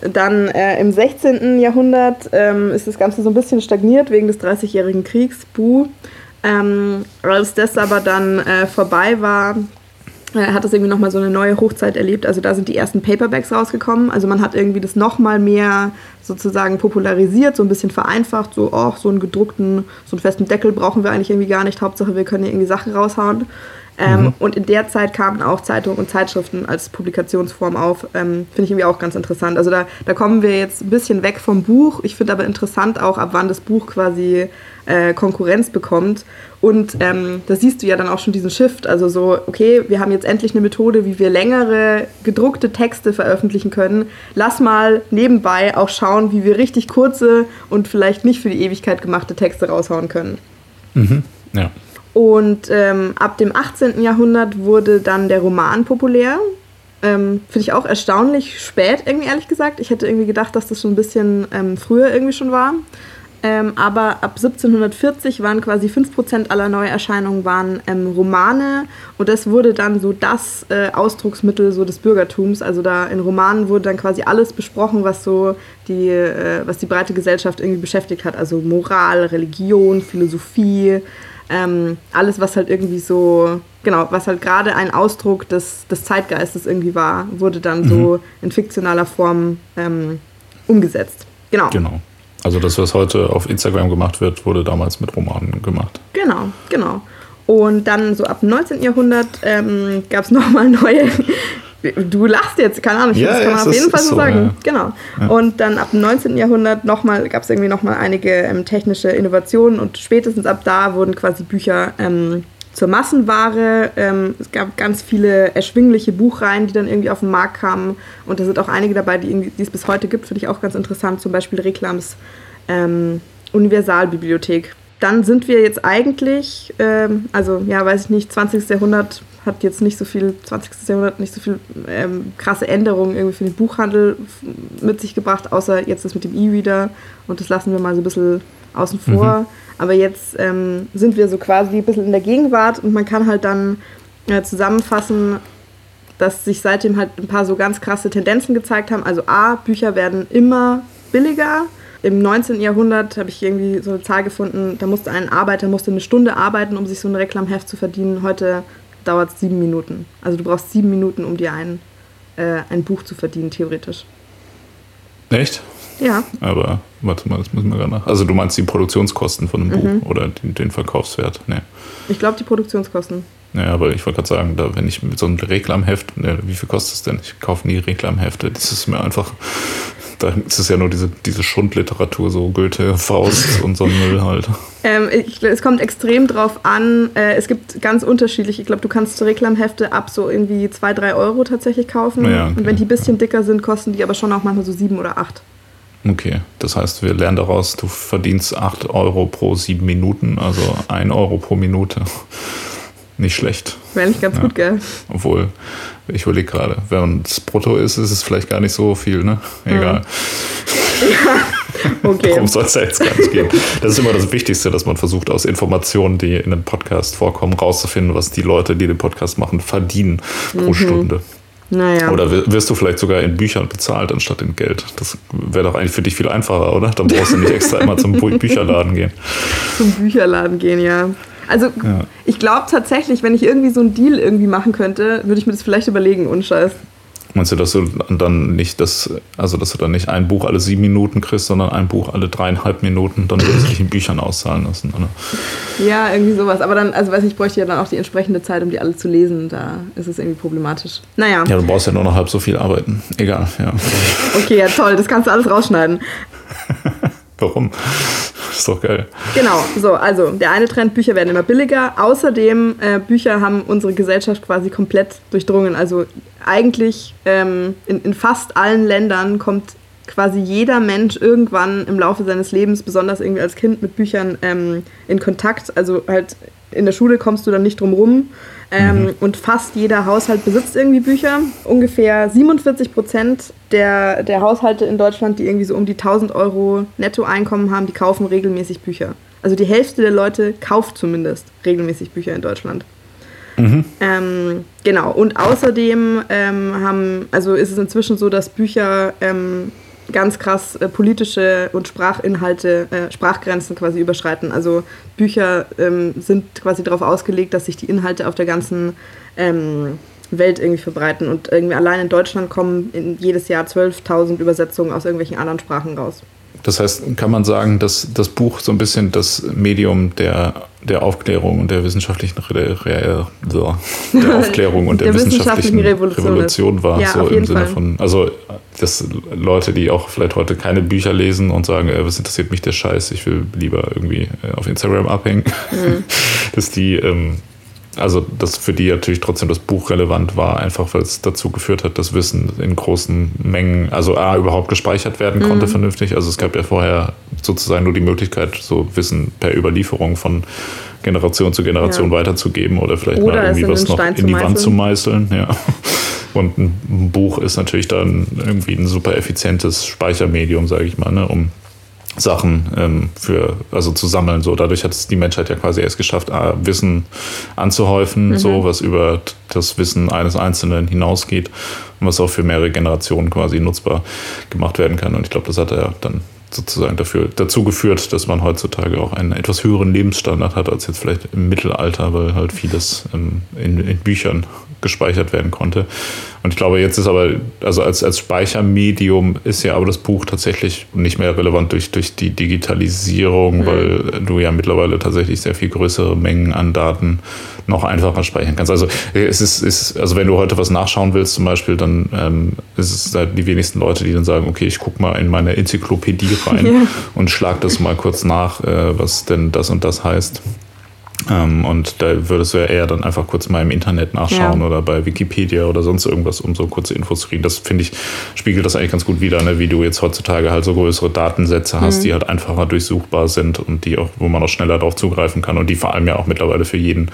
Dann äh, im 16. Jahrhundert ähm, ist das Ganze so ein bisschen stagniert wegen des Dreißigjährigen Kriegs, Buh. Ähm, als das aber dann äh, vorbei war, hat das irgendwie nochmal so eine neue Hochzeit erlebt. Also da sind die ersten Paperbacks rausgekommen. Also man hat irgendwie das nochmal mehr sozusagen popularisiert, so ein bisschen vereinfacht. So, oh, so einen gedruckten, so einen festen Deckel brauchen wir eigentlich irgendwie gar nicht. Hauptsache, wir können hier irgendwie Sachen raushauen. Ähm, Und in der Zeit kamen auch Zeitungen und Zeitschriften als Publikationsform auf. Ähm, finde ich irgendwie auch ganz interessant. Also da, da kommen wir jetzt ein bisschen weg vom Buch. Ich finde aber interessant auch, ab wann das Buch quasi äh, Konkurrenz bekommt. Und ähm, da siehst du ja dann auch schon diesen Shift. Also so, okay, wir haben jetzt endlich eine Methode, wie wir längere gedruckte Texte veröffentlichen können. Lass mal nebenbei auch schauen, wie wir richtig kurze und vielleicht nicht für die Ewigkeit gemachte Texte raushauen können. Ja. Und ähm, ab dem 18. Jahrhundert wurde dann der Roman populär. Ähm, Finde ich auch erstaunlich spät, irgendwie ehrlich gesagt. Ich hätte irgendwie gedacht, dass das schon ein bisschen ähm, früher irgendwie schon war. Ähm, aber ab 1740 waren quasi 5% aller Neuerscheinungen waren ähm, Romane und das wurde dann so das äh, Ausdrucksmittel so des Bürgertums. Also da in Romanen wurde dann quasi alles besprochen, was so die, äh, was die breite Gesellschaft irgendwie beschäftigt hat. Also Moral, Religion, Philosophie, ähm, alles, was halt irgendwie so, genau, was halt gerade ein Ausdruck des, des Zeitgeistes irgendwie war, wurde dann so in fiktionaler Form ähm, umgesetzt. Genau. Genau. Also das, was heute auf Instagram gemacht wird, wurde damals mit Romanen gemacht. Genau, genau. Und dann so ab dem 19. Jahrhundert ähm, gab es *laughs* nochmal neue. Du lachst jetzt, keine Ahnung, Ja, das kann ja, man auf jeden Fall so so, sagen. ja. Genau. Und dann ab dem 19. Jahrhundert nochmal, gab es irgendwie nochmal einige ähm, technische Innovationen und spätestens ab da wurden quasi Bücher ähm, zur Massenware. Ähm, es gab ganz viele erschwingliche Buchreihen, die dann irgendwie auf den Markt kamen. Und da sind auch einige dabei, die, die es bis heute gibt, finde ich auch ganz interessant. Zum Beispiel Reklams ähm, Universalbibliothek. Dann sind wir jetzt eigentlich, ähm, also ja, weiß ich nicht, 20. Jahrhundert hat jetzt nicht so viel, 20. Jahrhundert nicht so viel ähm, krasse Änderungen irgendwie für den Buchhandel mit sich gebracht, außer jetzt das mit dem E-Reader und das lassen wir mal so ein bisschen außen vor. Aber jetzt ähm, sind wir so quasi ein bisschen in der Gegenwart und man kann halt dann äh, zusammenfassen, dass sich seitdem halt ein paar so ganz krasse Tendenzen gezeigt haben. Also A, Bücher werden immer billiger. Im 19. Jahrhundert habe ich irgendwie so eine Zahl gefunden, da musste ein Arbeiter musste eine Stunde arbeiten, um sich so ein Reklamheft zu verdienen. Heute dauert es sieben Minuten. Also du brauchst sieben Minuten, um dir ein, äh, ein Buch zu verdienen, theoretisch. Echt? Ja, Aber warte mal, das müssen wir gerade nach. Also du meinst die Produktionskosten von einem Mhm. Buch oder den, den Verkaufswert? Nee. ich glaube die Produktionskosten. Ja, aber ich wollte gerade sagen, da, wenn ich mit so einem Reklamheft, ne, wie viel kostet es denn? Ich kaufe nie Reklamhefte. Das ist mir einfach, Da ist es ja nur diese, diese Schundliteratur, so Goethe, Faust *laughs* und so ein Müll halt. Ähm, ich, es kommt extrem drauf an. Äh, es gibt ganz unterschiedlich. Ich glaube, du kannst Reklamhefte ab so irgendwie 2, 3 Euro tatsächlich kaufen. Ja, okay. Und wenn die ein bisschen dicker sind, kosten die aber schon auch manchmal so 7 oder 8. Okay, das heißt, wir lernen daraus, du verdienst 8 Euro pro 7 Minuten, also 1 Euro pro Minute. Nicht schlecht. Wäre nicht ganz Ja. gut, gell? Obwohl, ich überlege gerade, wenn es brutto ist, ist es vielleicht gar nicht so viel, ne? Egal. Okay. Darum soll es ja jetzt gar nicht gehen. Das ist immer das Wichtigste, dass man versucht, aus Informationen, die in einem Podcast vorkommen, rauszufinden, was die Leute, die den Podcast machen, verdienen pro Stunde. Naja. Oder wi- wirst du vielleicht sogar in Büchern bezahlt anstatt in Geld? Das wäre doch eigentlich für dich viel einfacher, oder? Dann brauchst du nicht extra immer zum *laughs* Bücherladen gehen. zum Bücherladen gehen, ja. Also Ja. ich glaube tatsächlich, wenn ich irgendwie so einen Deal irgendwie machen könnte, würde ich mir das vielleicht überlegen, unscheiß. Meinst du, dass du dann nicht das, also dass du dann nicht ein Buch alle sieben Minuten kriegst, sondern ein Buch alle dreieinhalb Minuten, dann würdest du dich in Büchern auszahlen lassen, oder? Ja, irgendwie sowas. Aber dann, also weiß ich, ich bräuchte ja dann auch die entsprechende Zeit, um die alle zu lesen. Da ist es irgendwie problematisch. Naja, Ja, du brauchst ja nur noch halb so viel arbeiten. Egal, ja. okay, ja toll, das kannst du alles rausschneiden. *laughs* Warum? *laughs* Ist doch geil. Genau, so, also der eine Trend, Bücher werden immer billiger. Außerdem, äh, Bücher haben unsere Gesellschaft quasi komplett durchdrungen. Also eigentlich ähm, in, in fast allen Ländern kommt quasi jeder Mensch irgendwann im Laufe seines Lebens, besonders irgendwie als Kind, mit Büchern ähm, in Kontakt. Also halt in der Schule kommst du dann nicht drum rum. Ähm, Und fast jeder Haushalt besitzt irgendwie Bücher. Ungefähr 47 Prozent der, der Haushalte in Deutschland, die irgendwie so um die 1000 Euro Nettoeinkommen haben, die kaufen regelmäßig Bücher. Also die Hälfte der Leute kauft zumindest regelmäßig Bücher in Deutschland. Ähm, genau, und außerdem ähm, haben, also ist es inzwischen so, dass Bücher ähm, ganz krass äh, politische und Sprachinhalte, äh, Sprachgrenzen quasi überschreiten. Also Bücher ähm, sind quasi darauf ausgelegt, dass sich die Inhalte auf der ganzen ähm, Welt irgendwie verbreiten. Und irgendwie allein in Deutschland kommen in jedes Jahr 12.000 Übersetzungen aus irgendwelchen anderen Sprachen raus. Das heißt, kann man sagen, dass das Buch so ein bisschen das Medium der, der Aufklärung und der wissenschaftlichen Re Re so, der *laughs* Aufklärung und der, Der wissenschaftlichen wissenschaftlichen Revolution Revolution, war, Ja, so im Sinne Fall. von, also dass Leute, die auch vielleicht heute keine Bücher lesen und sagen, äh, was interessiert mich der Scheiß, ich will lieber irgendwie äh, auf Instagram abhängen, Mhm. *laughs* dass die ähm, also dass für die natürlich trotzdem das Buch relevant war, einfach weil es dazu geführt hat, dass Wissen in großen Mengen, also A, überhaupt gespeichert werden Mhm. konnte vernünftig. Also es gab ja vorher sozusagen nur die Möglichkeit, so Wissen per Überlieferung von Generation zu Generation Ja. weiterzugeben oder vielleicht Oder mal irgendwie was noch Stein in die Wand zu meißeln. meißeln. Ja. *laughs* Und ein Buch ist natürlich dann irgendwie ein super effizientes Speichermedium, sage ich mal, ne, um Sachen ähm, für, also zu sammeln. So, dadurch hat es die Menschheit ja quasi erst geschafft, A, Wissen anzuhäufen, so was über das Wissen eines Einzelnen hinausgeht und was auch für mehrere Generationen quasi nutzbar gemacht werden kann. Und ich glaube, das hat er dann sozusagen dafür, dazu geführt, dass man heutzutage auch einen etwas höheren Lebensstandard hat als jetzt vielleicht im Mittelalter, weil halt vieles ähm, in, in Büchern gespeichert werden konnte. Und ich glaube, jetzt ist aber, also als, als Speichermedium ist ja aber das Buch tatsächlich nicht mehr relevant durch, durch die Digitalisierung, weil du ja mittlerweile tatsächlich sehr viel größere Mengen an Daten noch einfacher speichern kannst. Also es ist, ist also wenn du heute was nachschauen willst zum Beispiel, dann ähm, ist es halt die wenigsten Leute, die dann sagen, okay, ich gucke mal in meine Enzyklopädie rein Ja. und schlag das mal kurz nach, äh, was denn das und das heißt. Ähm, und da würdest du ja eher dann einfach kurz mal im Internet nachschauen Ja. oder bei Wikipedia oder sonst irgendwas, um so kurze Infos zu kriegen. Das finde ich, spiegelt das eigentlich ganz gut wider, ne? wie du jetzt heutzutage halt so größere Datensätze hast, Mhm. die halt einfacher durchsuchbar sind und die auch, wo man auch schneller darauf zugreifen kann und die vor allem ja auch mittlerweile für jeden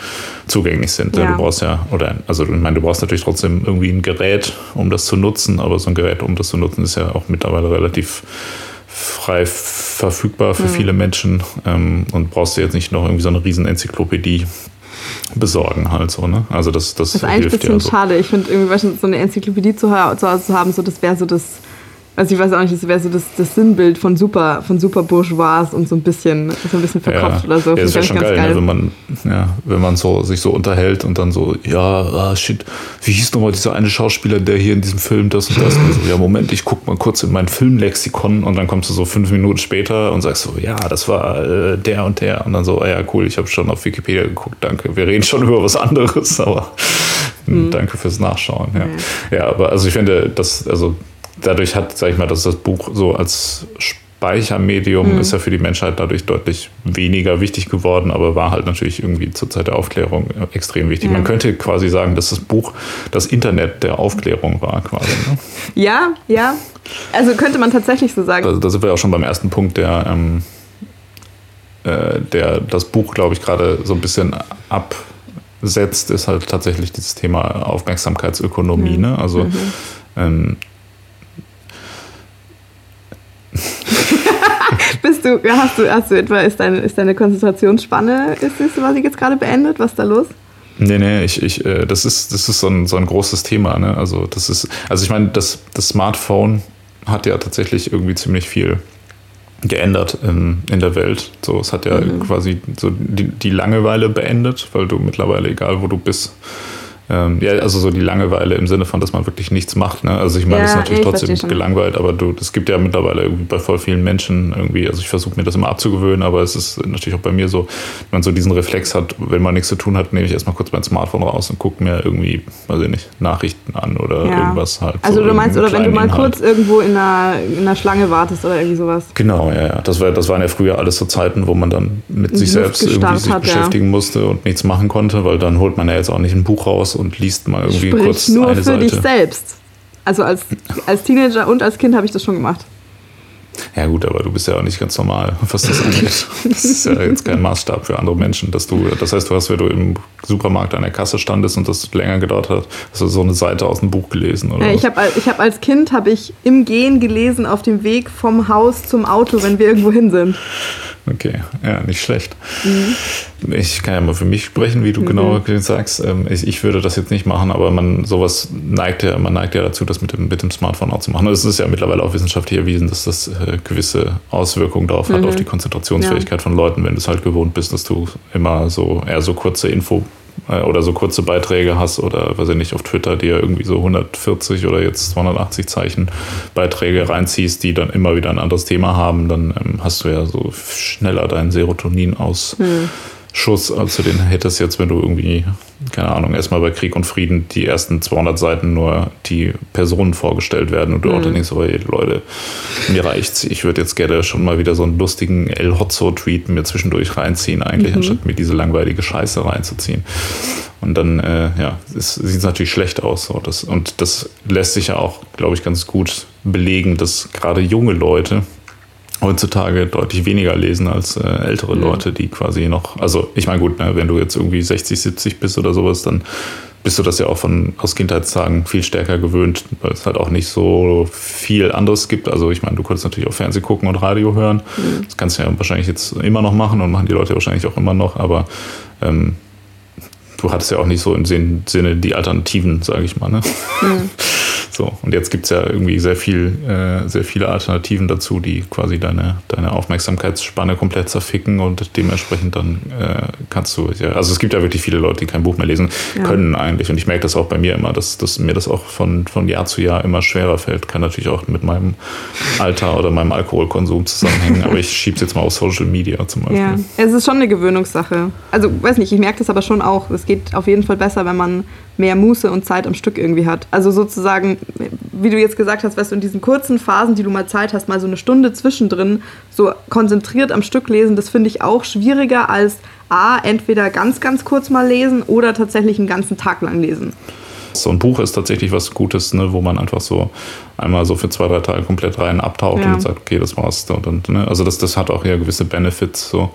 zugänglich sind. Ja. Du brauchst ja, oder also ich meine, du brauchst natürlich trotzdem irgendwie ein Gerät, um das zu nutzen, aber so ein Gerät, um das zu nutzen, ist ja auch mittlerweile relativ frei verfügbar Mhm. für viele Menschen ähm, und brauchst du jetzt nicht noch irgendwie so eine riesen Enzyklopädie besorgen halt so, ne? Also das, das, Das ist eigentlich ein bisschen ja so. schade. Ich finde irgendwie so eine Enzyklopädie zu, zu Hause zu haben, so das wäre so das, also ich weiß auch nicht, das wäre so das, das Sinnbild von super, von super Bourgeois und so ein bisschen, so ein bisschen verkopft oder so. Ja, das wäre schon geil, Ne, wenn man, ja, wenn man so, sich so unterhält und dann so, ja, ah, shit, wie hieß nochmal dieser eine Schauspieler, der hier in diesem Film das und das? Und so, ja, Moment, ich guck mal kurz in mein Filmlexikon und dann kommst du so fünf Minuten später und sagst so, ja, das war äh, der und der. Und dann so, ah, ja, cool, ich habe schon auf Wikipedia geguckt, danke. Wir reden schon *laughs* über was anderes, aber hm, danke fürs Nachschauen. Ja. ja, aber also ich finde, das, also dadurch hat, sag ich mal, dass das Buch so als Speichermedium mhm. ist ja für die Menschheit dadurch deutlich weniger wichtig geworden, aber war halt natürlich irgendwie zur Zeit der Aufklärung extrem wichtig. Ja. Man könnte quasi sagen, dass das Buch das Internet der Aufklärung war, quasi. Ne? Ja, ja. Also könnte man tatsächlich so sagen. Also da sind wir auch schon beim ersten Punkt, der, ähm, äh, der das Buch, glaube ich, gerade so ein bisschen absetzt, ist halt tatsächlich dieses Thema Aufmerksamkeitsökonomie. Mhm. Ne? Also mhm. ähm, Bist du, hast du, hast du etwa, ist deine, ist deine Konzentrationsspanne, ist es quasi jetzt gerade beendet? Was ist da los? Nee, nee, ich, ich, äh, das ist, das ist so ein, so ein großes Thema. Ne? Also, das ist, also ich meine, das, das Smartphone hat ja tatsächlich irgendwie ziemlich viel geändert in, in der Welt. So, es hat ja mhm. quasi so die, die Langeweile beendet, weil du mittlerweile, egal wo du bist, ähm, ja, also so die Langeweile im Sinne von, dass man wirklich nichts macht. Ne? Also ich meine, ja, das ist natürlich trotzdem gelangweilt, aber du, es gibt ja mittlerweile irgendwie bei voll vielen Menschen irgendwie, also ich versuche mir das immer abzugewöhnen, aber es ist natürlich auch bei mir so, wenn man so diesen Reflex hat, wenn man nichts zu tun hat, nehme ich erstmal kurz mein Smartphone raus und gucke mir irgendwie, weiß ich nicht, Nachrichten an oder ja. irgendwas halt. Also so du meinst, oder wenn du mal Inhalt. kurz irgendwo in einer, in einer Schlange wartest oder irgendwie sowas. Genau, ja, ja. Das, war, das waren ja früher alles so Zeiten, wo man dann mit sich selbst irgendwie sich hat, beschäftigen ja. musste und nichts machen konnte, weil dann holt man ja jetzt auch nicht ein Buch raus und liest mal irgendwie Sprich kurz nur eine für Seite. dich selbst. Also als, als Teenager und als Kind habe ich das schon gemacht. Ja gut, aber du bist ja auch nicht ganz normal, was das angeht. Das ist ja jetzt kein Maßstab für andere Menschen, dass du, das heißt, du hast, wenn du im Supermarkt an der Kasse standest und das länger gedauert hat, hast du so eine Seite aus dem Buch gelesen oder? Ja, ich habe ich hab als Kind habe ich im Gehen gelesen auf dem Weg vom Haus zum Auto, wenn wir irgendwo hin sind. Okay, ja, nicht schlecht. Mhm. Ich kann ja mal für mich sprechen, wie du mhm. genau sagst. Ähm, ich, ich, würde das jetzt nicht machen, aber man sowas neigt ja, man neigt ja dazu, das mit dem, mit dem Smartphone auch zu machen. Es ist ja mittlerweile auch wissenschaftlich erwiesen, dass das äh, gewisse Auswirkungen darauf mhm. hat, auf die Konzentrationsfähigkeit ja. von Leuten, wenn du es halt gewohnt bist, dass du immer so eher so kurze Info äh, oder so kurze Beiträge hast oder weiß ich nicht, auf Twitter dir irgendwie so 140 oder jetzt 280 Zeichen Beiträge reinziehst, die dann immer wieder ein anderes Thema haben, dann ähm, hast du ja so schneller deinen Serotonin aus. Hm. Schuss, als du den hättest jetzt, wenn du irgendwie, keine Ahnung, erstmal bei Krieg und Frieden die ersten 200 Seiten nur die Personen vorgestellt werden und du mhm. auch denkst, oh, Leute, mir reicht's. Ich würde jetzt gerne schon mal wieder so einen lustigen El Hotzo-Tweet mir zwischendurch reinziehen, eigentlich, mhm. anstatt mir diese langweilige Scheiße reinzuziehen. Und dann, äh, ja, sieht es natürlich schlecht aus. So. Das, und das lässt sich ja auch, glaube ich, ganz gut belegen, dass gerade junge Leute, heutzutage deutlich weniger lesen als äh, ältere mhm. Leute, die quasi noch, also ich meine gut, ne, wenn du jetzt irgendwie 60, 70 bist oder sowas, dann bist du das ja auch von aus Kindheitstagen viel stärker gewöhnt, weil es halt auch nicht so viel anderes gibt. Also ich meine, du konntest natürlich auch Fernsehen gucken und Radio hören. Mhm. Das kannst du ja wahrscheinlich jetzt immer noch machen und machen die Leute wahrscheinlich auch immer noch, aber ähm, du hattest ja auch nicht so im Sinne die Alternativen, sage ich mal. Ne? Mhm. *laughs* So, und jetzt gibt es ja irgendwie sehr viel, äh, sehr viele Alternativen dazu, die quasi deine, deine Aufmerksamkeitsspanne komplett zerficken und dementsprechend dann äh, kannst du, ja, also es gibt ja wirklich viele Leute, die kein Buch mehr lesen ja. können eigentlich. Und ich merke das auch bei mir immer, dass, dass mir das auch von, von Jahr zu Jahr immer schwerer fällt. Kann natürlich auch mit meinem Alter oder meinem Alkoholkonsum zusammenhängen, aber ich schiebe es jetzt mal auf Social Media zum Beispiel. Ja, es ist schon eine Gewöhnungssache. Also, weiß nicht, ich merke das aber schon auch. Es geht auf jeden Fall besser, wenn man mehr Muße und Zeit am Stück irgendwie hat. Also sozusagen, wie du jetzt gesagt hast, weißt du, in diesen kurzen Phasen, die du mal Zeit hast, mal so eine Stunde zwischendrin, so konzentriert am Stück lesen, das finde ich auch schwieriger als A, entweder ganz, ganz kurz mal lesen oder tatsächlich einen ganzen Tag lang lesen. So ein Buch ist tatsächlich was Gutes, ne, wo man einfach so einmal so für zwei, drei Tage komplett rein abtaucht ja. und sagt, okay, das war's. Und, ne? Also das, das hat auch ja gewisse Benefits. So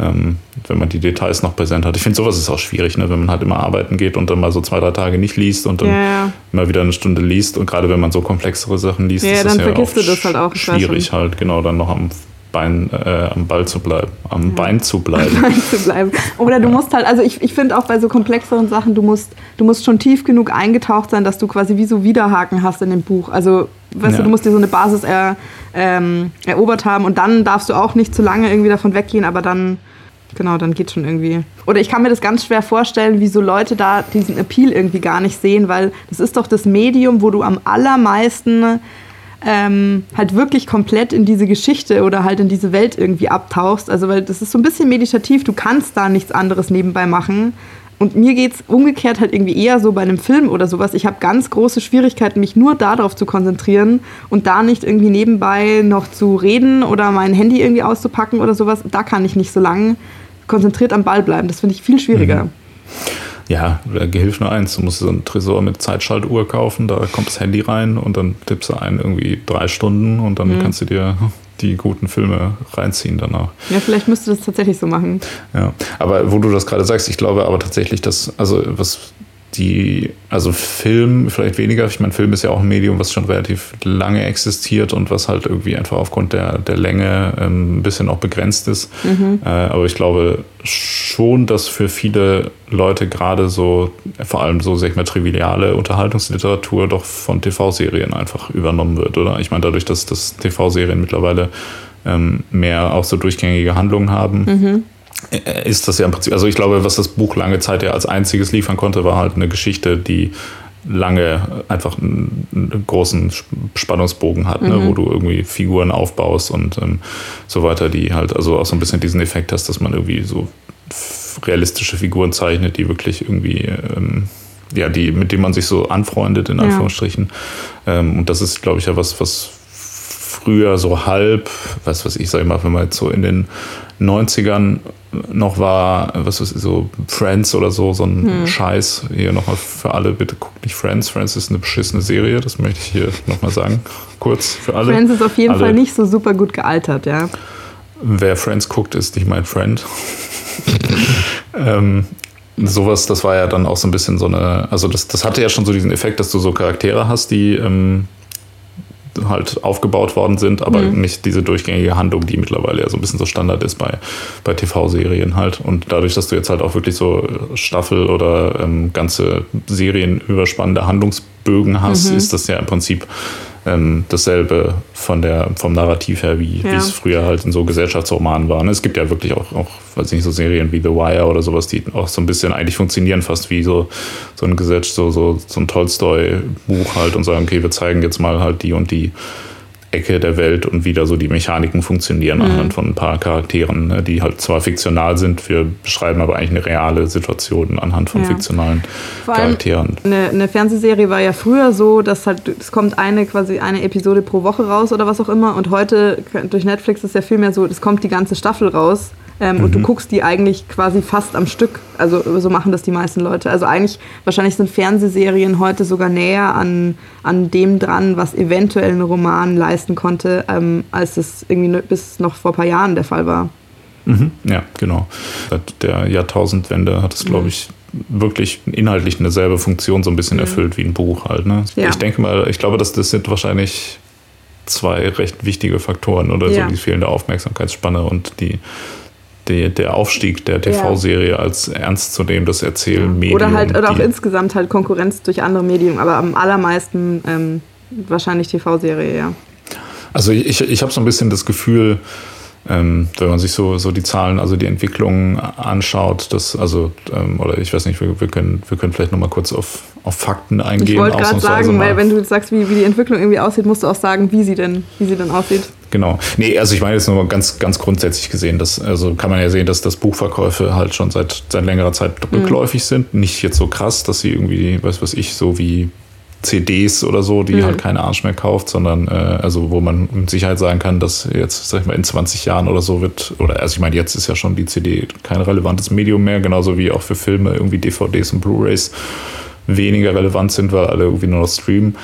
ähm, wenn man die Details noch präsent hat. Ich finde, sowas ist auch schwierig, ne? wenn man halt immer arbeiten geht und dann mal so zwei, drei Tage nicht liest und dann ja, ja. immer wieder eine Stunde liest. Und gerade wenn man so komplexere Sachen liest, ja, ist dann das ja auch, das halt auch schwierig halt, genau, dann noch am Bein, äh, am Ball zu bleiben, am ja. Bein zu *laughs* bleiben. Am Bein zu bleiben. Oder du musst halt, also ich, ich finde auch bei so komplexeren Sachen, du musst, du musst schon tief genug eingetaucht sein, dass du quasi wie so Widerhaken hast in dem Buch. Also, weißt ja. du, du musst dir so eine Basis er, ähm, erobert haben und dann darfst du auch nicht zu lange irgendwie davon weggehen, aber dann Genau, dann geht schon irgendwie. Oder ich kann mir das ganz schwer vorstellen, wie so Leute da diesen Appeal irgendwie gar nicht sehen, weil das ist doch das Medium, wo du am allermeisten ähm, halt wirklich komplett in diese Geschichte oder halt in diese Welt irgendwie abtauchst. Also, weil das ist so ein bisschen meditativ, du kannst da nichts anderes nebenbei machen. Und mir geht es umgekehrt halt irgendwie eher so bei einem Film oder sowas. Ich habe ganz große Schwierigkeiten, mich nur darauf zu konzentrieren und da nicht irgendwie nebenbei noch zu reden oder mein Handy irgendwie auszupacken oder sowas. Da kann ich nicht so lange konzentriert am Ball bleiben. Das finde ich viel schwieriger. Mhm. Ja, da hilft nur eins. Du musst so einen Tresor mit Zeitschaltuhr kaufen, da kommt das Handy rein und dann tippst du ein irgendwie drei Stunden und dann mhm. kannst du dir die guten Filme reinziehen danach. Ja, vielleicht müsste das tatsächlich so machen. Ja, aber wo du das gerade sagst, ich glaube aber tatsächlich, dass, also was die, also Film vielleicht weniger, ich meine, Film ist ja auch ein Medium, was schon relativ lange existiert und was halt irgendwie einfach aufgrund der, der Länge ähm, ein bisschen auch begrenzt ist. Mhm. Äh, aber ich glaube schon, dass für viele Leute gerade so, vor allem so, sag ich mal, triviale Unterhaltungsliteratur doch von TV-Serien einfach übernommen wird, oder? Ich meine, dadurch, dass, dass TV-Serien mittlerweile ähm, mehr auch so durchgängige Handlungen haben. Mhm ist das ja im Prinzip, also ich glaube, was das Buch lange Zeit ja als einziges liefern konnte, war halt eine Geschichte, die lange einfach einen, einen großen Spannungsbogen hat, ne, mhm. wo du irgendwie Figuren aufbaust und ähm, so weiter, die halt also auch so ein bisschen diesen Effekt hast, dass man irgendwie so realistische Figuren zeichnet, die wirklich irgendwie ähm, ja, die, mit denen man sich so anfreundet, in Anführungsstrichen. Ja. Ähm, und das ist, glaube ich, ja was, was früher so halb, was weiß ich, sag ich mal, wenn man jetzt so in den 90ern noch war, was ich, so Friends oder so, so ein hm. Scheiß. Hier nochmal für alle, bitte guckt nicht Friends. Friends ist eine beschissene Serie, das möchte ich hier nochmal sagen. Kurz für alle. Friends ist auf jeden alle. Fall nicht so super gut gealtert, ja. Wer Friends guckt, ist nicht mein Friend. *laughs* ähm, sowas, das war ja dann auch so ein bisschen so eine, also das, das hatte ja schon so diesen Effekt, dass du so Charaktere hast, die ähm, halt aufgebaut worden sind, aber mhm. nicht diese durchgängige Handlung, die mittlerweile ja so ein bisschen so Standard ist bei, bei TV-Serien halt. Und dadurch, dass du jetzt halt auch wirklich so Staffel oder ähm, ganze Serien überspannende Handlungsbögen hast, mhm. ist das ja im Prinzip ähm, dasselbe von der, vom Narrativ her, wie, ja. es früher halt in so Gesellschaftsromanen war. Ne? Es gibt ja wirklich auch, auch weiß nicht, so Serien wie The Wire oder sowas, die auch so ein bisschen eigentlich funktionieren, fast wie so, so ein Gesetz, so, so, so ein Tolstoi-Buch halt und sagen, okay, wir zeigen jetzt mal halt die und die Ecke der Welt und wie da so die Mechaniken funktionieren mhm. anhand von ein paar Charakteren, ne, die halt zwar fiktional sind, wir beschreiben aber eigentlich eine reale Situation anhand von ja. fiktionalen Vor Charakteren. Eine, eine, Fernsehserie war ja früher so, dass halt es kommt eine quasi eine Episode pro Woche raus oder was auch immer und heute durch Netflix ist ja viel mehr so, es kommt die ganze Staffel raus ähm, mhm. Und du mhm. guckst die eigentlich quasi fast am Stück. Also so machen das die meisten Leute. Also eigentlich, wahrscheinlich sind Fernsehserien heute sogar näher an, an dem dran, was eventuell ein Roman leisten konnte, ähm, als es irgendwie bis noch vor ein paar Jahren der Fall war. Mhm. Ja, genau. Seit der Jahrtausendwende hat es, glaube mhm. ich, wirklich inhaltlich eine selbe Funktion so ein bisschen mhm. erfüllt wie ein Buch halt. Ne? Ja. Ich denke mal, ich glaube, dass das sind wahrscheinlich zwei recht wichtige Faktoren oder ja. so die fehlende Aufmerksamkeitsspanne und die die, der Aufstieg der TV-Serie ja. als ernstzunehmendes Erzählmedium. Oder halt oder auch insgesamt halt Konkurrenz durch andere Medien, aber am allermeisten ähm, wahrscheinlich TV-Serie, ja. Also ich, ich habe so ein bisschen das Gefühl, ähm, wenn man sich so, so die Zahlen, also die Entwicklung anschaut, dass, also, ähm, oder ich weiß nicht, wir, wir, können, wir können vielleicht nochmal kurz auf, auf Fakten eingehen. Ich wollte gerade sagen, weil wenn du sagst, wie, wie die Entwicklung irgendwie aussieht, musst du auch sagen, wie sie denn, wie sie denn aussieht. Genau. Nee, also ich meine jetzt nur ganz, ganz grundsätzlich gesehen, dass, also kann man ja sehen, dass das Buchverkäufe halt schon seit, seit längerer Zeit mhm. rückläufig mhm. sind. Nicht jetzt so krass, dass sie irgendwie, weiß was ich, so wie CDs oder so, die mhm. halt keine Arsch mehr kauft, sondern äh, also wo man mit Sicherheit sagen kann, dass jetzt, sag ich mal, in 20 Jahren oder so wird, oder also ich meine, jetzt ist ja schon die CD kein relevantes Medium mehr, genauso wie auch für Filme irgendwie DVDs und Blu-Rays weniger relevant sind, weil alle irgendwie nur noch streamen.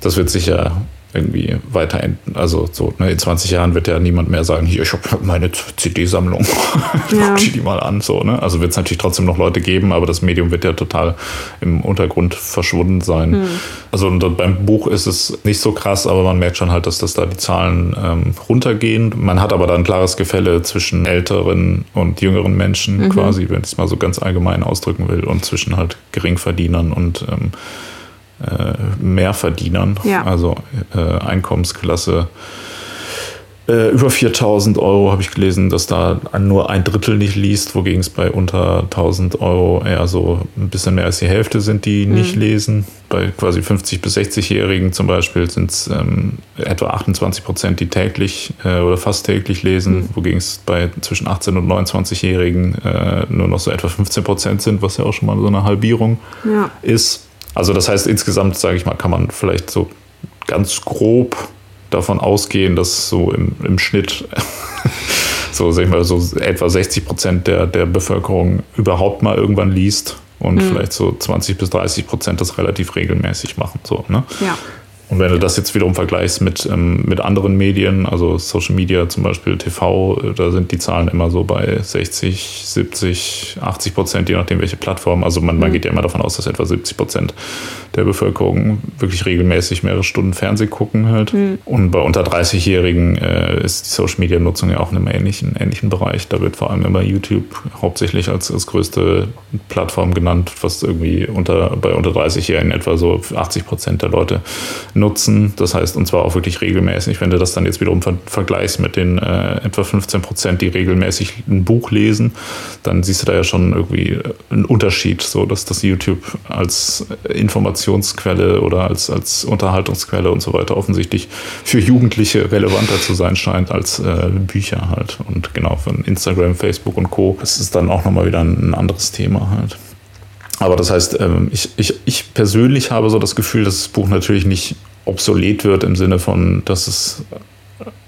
Das wird sicher irgendwie weiter, also so ne, in 20 Jahren wird ja niemand mehr sagen, hier, ich habe meine CD-Sammlung, *laughs* ja. guck die mal an. So, ne? Also wird es natürlich trotzdem noch Leute geben, aber das Medium wird ja total im Untergrund verschwunden sein. Hm. Also und beim Buch ist es nicht so krass, aber man merkt schon halt, dass das da die Zahlen ähm, runtergehen. Man hat aber da ein klares Gefälle zwischen älteren und jüngeren Menschen mhm. quasi, wenn ich es mal so ganz allgemein ausdrücken will, und zwischen halt Geringverdienern und ähm, äh, Mehrverdienern, ja. also äh, Einkommensklasse Äh, über 4000 Euro habe ich gelesen, dass da nur ein Drittel nicht liest, wogegen es bei unter 1000 Euro eher so ein bisschen mehr als die Hälfte sind, die mhm. nicht lesen. Bei quasi 50- bis 60-Jährigen zum Beispiel sind es ähm, etwa 28 Prozent, die täglich äh, oder fast täglich lesen, mhm. wogegen es bei zwischen 18- und 29-Jährigen äh, nur noch so etwa 15 Prozent sind, was ja auch schon mal so eine Halbierung ja. ist. Also das heißt, insgesamt, sage ich mal, kann man vielleicht so ganz grob davon ausgehen, dass so im, im Schnitt *laughs* so, sag ich mal, so etwa 60 Prozent der, der Bevölkerung überhaupt mal irgendwann liest und mhm. vielleicht so 20 bis 30 Prozent das relativ regelmäßig machen. So, ne? Ja. Und wenn du das jetzt wiederum vergleichst mit, ähm, mit anderen Medien, also Social Media zum Beispiel TV, äh, da sind die Zahlen immer so bei 60, 70, 80 Prozent, je nachdem welche Plattform. Also man, mhm. man geht ja immer davon aus, dass etwa 70 Prozent der Bevölkerung wirklich regelmäßig mehrere Stunden Fernsehen gucken halt. Mhm. Und bei unter 30-Jährigen äh, ist die Social Media Nutzung ja auch in einem ähnlichen, ähnlichen Bereich. Da wird vor allem immer YouTube hauptsächlich als, als größte Plattform genannt, was irgendwie unter, bei unter 30-Jährigen etwa so 80 Prozent der Leute nutzen. Das heißt, und zwar auch wirklich regelmäßig. Wenn du das dann jetzt wiederum ver vergleichst mit den äh, etwa 15 Prozent, die regelmäßig ein Buch lesen, dann siehst du da ja schon irgendwie einen Unterschied, so dass das YouTube als Informationsquelle oder als, als Unterhaltungsquelle und so weiter offensichtlich für Jugendliche relevanter zu sein scheint als äh, Bücher halt. Und genau von Instagram, Facebook und Co. Das ist dann auch nochmal wieder ein anderes Thema halt. Aber das heißt, ähm, ich, ich, ich persönlich habe so das Gefühl, dass das Buch natürlich nicht obsolet wird im Sinne von, dass es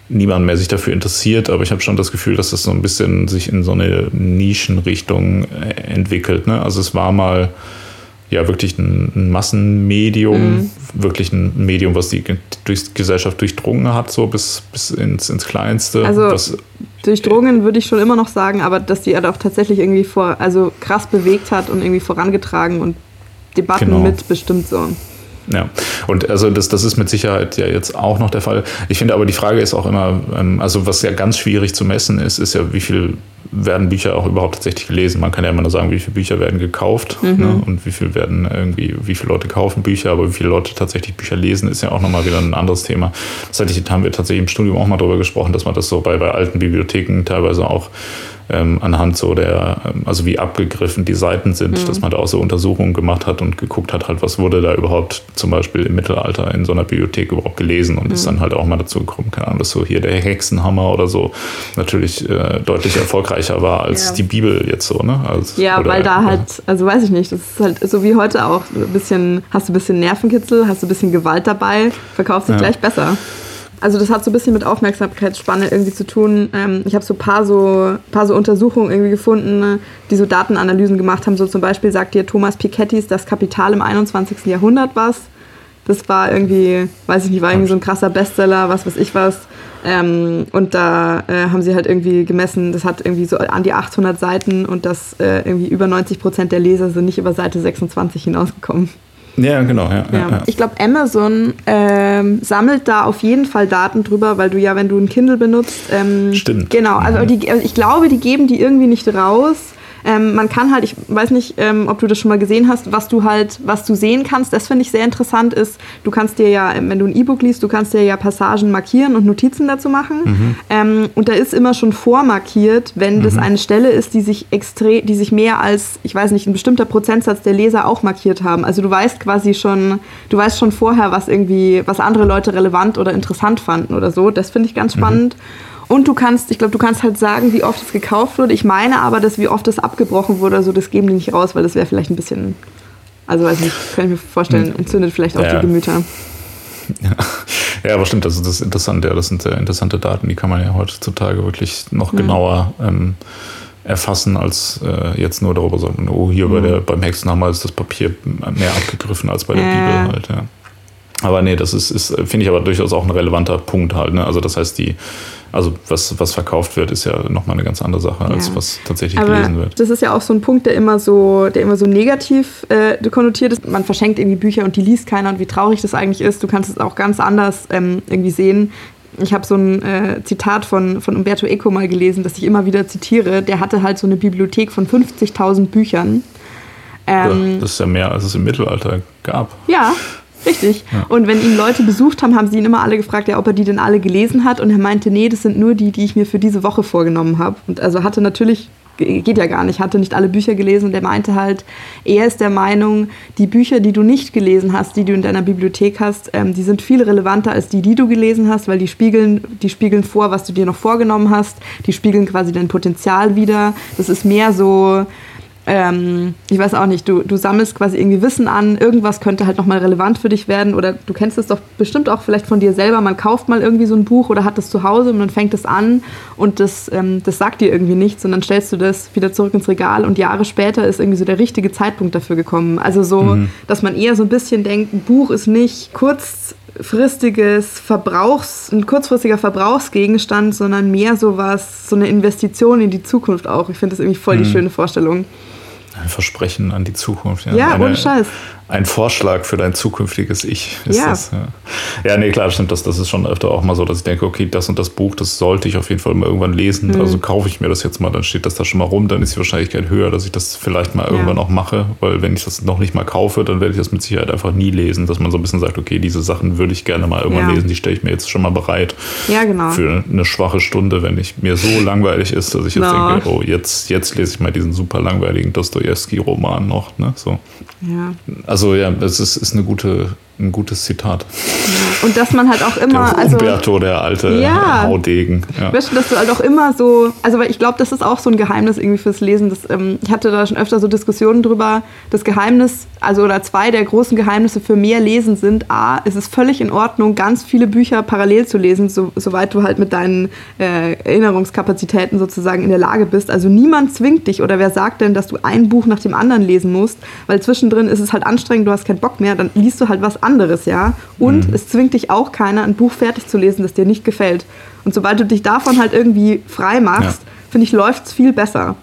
niemand mehr sich dafür interessiert, aber ich habe schon das Gefühl, dass es so ein bisschen sich in so eine Nischenrichtung äh, entwickelt. Ne? Also es war mal ja wirklich ein, ein Massenmedium, mhm. wirklich ein Medium, was die durch Gesellschaft durchdrungen hat, so bis, bis ins, ins Kleinste. Also was, durchdrungen würde ich schon immer noch sagen, aber dass die halt auch tatsächlich irgendwie vor, also krass bewegt hat und irgendwie vorangetragen und Debatten genau. mitbestimmt so. Ja, und also das, das ist mit Sicherheit ja jetzt auch noch der Fall. Ich finde aber die Frage ist auch immer, ähm, also was ja ganz schwierig zu messen ist, ist ja, wie viel werden Bücher auch überhaupt tatsächlich gelesen. Man kann ja immer nur sagen, wie viele Bücher werden gekauft mhm. ne? und wie viel werden irgendwie, wie viele Leute kaufen Bücher, aber wie viele Leute tatsächlich Bücher lesen, ist ja auch nochmal wieder ein anderes Thema. Das haben wir tatsächlich im Studium auch mal darüber gesprochen, dass man das so bei, bei alten Bibliotheken teilweise auch ähm, anhand so der, ähm, also wie abgegriffen die Seiten sind, mhm. dass man da auch so Untersuchungen gemacht hat und geguckt hat, halt, was wurde da überhaupt zum Beispiel im Mittelalter in so einer Bibliothek überhaupt gelesen und mhm. ist dann halt auch mal dazu gekommen, keine Ahnung, dass so hier der Hexenhammer oder so natürlich äh, deutlich erfolgreicher war als ja. die Bibel jetzt so, ne? Als, ja, oder, weil da halt, also weiß ich nicht, das ist halt so wie heute auch, ein bisschen, hast du ein bisschen Nervenkitzel, hast du ein bisschen Gewalt dabei, verkauft sich ja. gleich besser. Also das hat so ein bisschen mit Aufmerksamkeitsspanne irgendwie zu tun. Ähm, ich habe so ein paar, so paar so Untersuchungen irgendwie gefunden, ne, die so Datenanalysen gemacht haben. So zum Beispiel sagt dir Thomas Piketty's Das Kapital im 21. Jahrhundert was. Das war irgendwie, weiß ich nicht, war irgendwie so ein krasser Bestseller, was weiß ich was. Ähm, und da äh, haben sie halt irgendwie gemessen, das hat irgendwie so an die 800 Seiten und das äh, irgendwie über 90 Prozent der Leser sind nicht über Seite 26 hinausgekommen. Ja, genau. Ja, ja. ja. Ich glaube, Amazon ähm, sammelt da auf jeden Fall Daten drüber, weil du ja, wenn du ein Kindle benutzt. Ähm, Stimmt. Genau, also die, ich glaube, die geben die irgendwie nicht raus. Ähm, man kann halt, ich weiß nicht, ähm, ob du das schon mal gesehen hast, was du halt, was du sehen kannst, das finde ich sehr interessant ist, du kannst dir ja, wenn du ein E-Book liest, du kannst dir ja Passagen markieren und Notizen dazu machen. Mhm. Ähm, und da ist immer schon vormarkiert, wenn mhm. das eine Stelle ist, die sich extrem, die sich mehr als, ich weiß nicht, ein bestimmter Prozentsatz der Leser auch markiert haben. Also du weißt quasi schon, du weißt schon vorher, was irgendwie, was andere Leute relevant oder interessant fanden oder so. Das finde ich ganz mhm. spannend. Mhm. Und du kannst, ich glaube, du kannst halt sagen, wie oft es gekauft wurde. Ich meine aber, dass wie oft es abgebrochen wurde, also das geben die nicht raus, weil das wäre vielleicht ein bisschen, also weiß nicht, kann ich mir vorstellen, hm. entzündet vielleicht auch ja. die Gemüter. Ja. *laughs* ja, aber stimmt, also das ist interessant, ja, das sind sehr interessante Daten, die kann man ja heutzutage wirklich noch ja. genauer ähm, erfassen, als äh, jetzt nur darüber sagen, oh, hier mhm. bei der, beim Hexenhammer ist das Papier mehr abgegriffen als bei der Bibel halt, ja. Aber nee, das ist, ist finde ich aber durchaus auch ein relevanter Punkt halt. Ne? Also das heißt, die, also was, was verkauft wird, ist ja nochmal eine ganz andere Sache, ja. als was tatsächlich Aber gelesen wird. Das ist ja auch so ein Punkt, der immer so, der immer so negativ äh, konnotiert ist. Man verschenkt irgendwie Bücher und die liest keiner und wie traurig das eigentlich ist. Du kannst es auch ganz anders ähm, irgendwie sehen. Ich habe so ein äh, Zitat von, von Umberto Eco mal gelesen, das ich immer wieder zitiere. Der hatte halt so eine Bibliothek von 50.000 Büchern. Ähm, ja, das ist ja mehr, als es im Mittelalter gab. Ja, Richtig. Ja. Und wenn ihn Leute besucht haben, haben sie ihn immer alle gefragt, ja, ob er die denn alle gelesen hat. Und er meinte, nee, das sind nur die, die ich mir für diese Woche vorgenommen habe. Und also hatte natürlich geht ja gar nicht, hatte nicht alle Bücher gelesen und er meinte halt, er ist der Meinung, die Bücher, die du nicht gelesen hast, die du in deiner Bibliothek hast, ähm, die sind viel relevanter als die, die du gelesen hast, weil die spiegeln, die spiegeln vor, was du dir noch vorgenommen hast, die spiegeln quasi dein Potenzial wieder. Das ist mehr so, ähm, ich weiß auch nicht, du, du sammelst quasi irgendwie Wissen an, irgendwas könnte halt nochmal relevant für dich werden oder du kennst es doch bestimmt auch vielleicht von dir selber, man kauft mal irgendwie so ein Buch oder hat das zu Hause und dann fängt es an und das, ähm, das sagt dir irgendwie nichts und dann stellst du das wieder zurück ins Regal und Jahre später ist irgendwie so der richtige Zeitpunkt dafür gekommen. Also so, mhm. dass man eher so ein bisschen denkt, ein Buch ist nicht kurzfristiges Verbrauchs, ein kurzfristiger Verbrauchsgegenstand, sondern mehr so was, so eine Investition in die Zukunft auch. Ich finde das irgendwie voll die mhm. schöne Vorstellung. Ein Versprechen an die Zukunft. Ja, ja ohne Scheiß ein Vorschlag für dein zukünftiges Ich ist ja. das. Ja. ja, nee, klar, stimmt. Das, das ist schon öfter auch mal so, dass ich denke, okay, das und das Buch, das sollte ich auf jeden Fall mal irgendwann lesen. Mhm. Also kaufe ich mir das jetzt mal, dann steht das da schon mal rum, dann ist die Wahrscheinlichkeit höher, dass ich das vielleicht mal ja. irgendwann auch mache. Weil wenn ich das noch nicht mal kaufe, dann werde ich das mit Sicherheit einfach nie lesen. Dass man so ein bisschen sagt, okay, diese Sachen würde ich gerne mal irgendwann ja. lesen, die stelle ich mir jetzt schon mal bereit. Ja, genau. Für eine schwache Stunde, wenn ich mir so langweilig ist, dass ich jetzt no. denke, oh, jetzt, jetzt lese ich mal diesen super langweiligen Dostoevsky-Roman noch. Ne? So. Ja. Also ja, es ist, ist eine gute ein gutes Zitat. Und dass man halt auch immer. Der also Umberto, der alte ja, Haudegen. Ja. Weißt du, dass du halt auch immer so. Also, weil ich glaube, das ist auch so ein Geheimnis irgendwie fürs Lesen. Das, ähm, ich hatte da schon öfter so Diskussionen drüber. Das Geheimnis, also oder zwei der großen Geheimnisse für mehr Lesen sind: A, es ist völlig in Ordnung, ganz viele Bücher parallel zu lesen, so, soweit du halt mit deinen äh, Erinnerungskapazitäten sozusagen in der Lage bist. Also, niemand zwingt dich oder wer sagt denn, dass du ein Buch nach dem anderen lesen musst, weil zwischendrin ist es halt anstrengend, du hast keinen Bock mehr, dann liest du halt was anderes, ja. Und mhm. es zwingt dich auch keiner, ein Buch fertig zu lesen, das dir nicht gefällt. Und sobald du dich davon halt irgendwie frei machst, ja. finde ich, läuft es viel besser.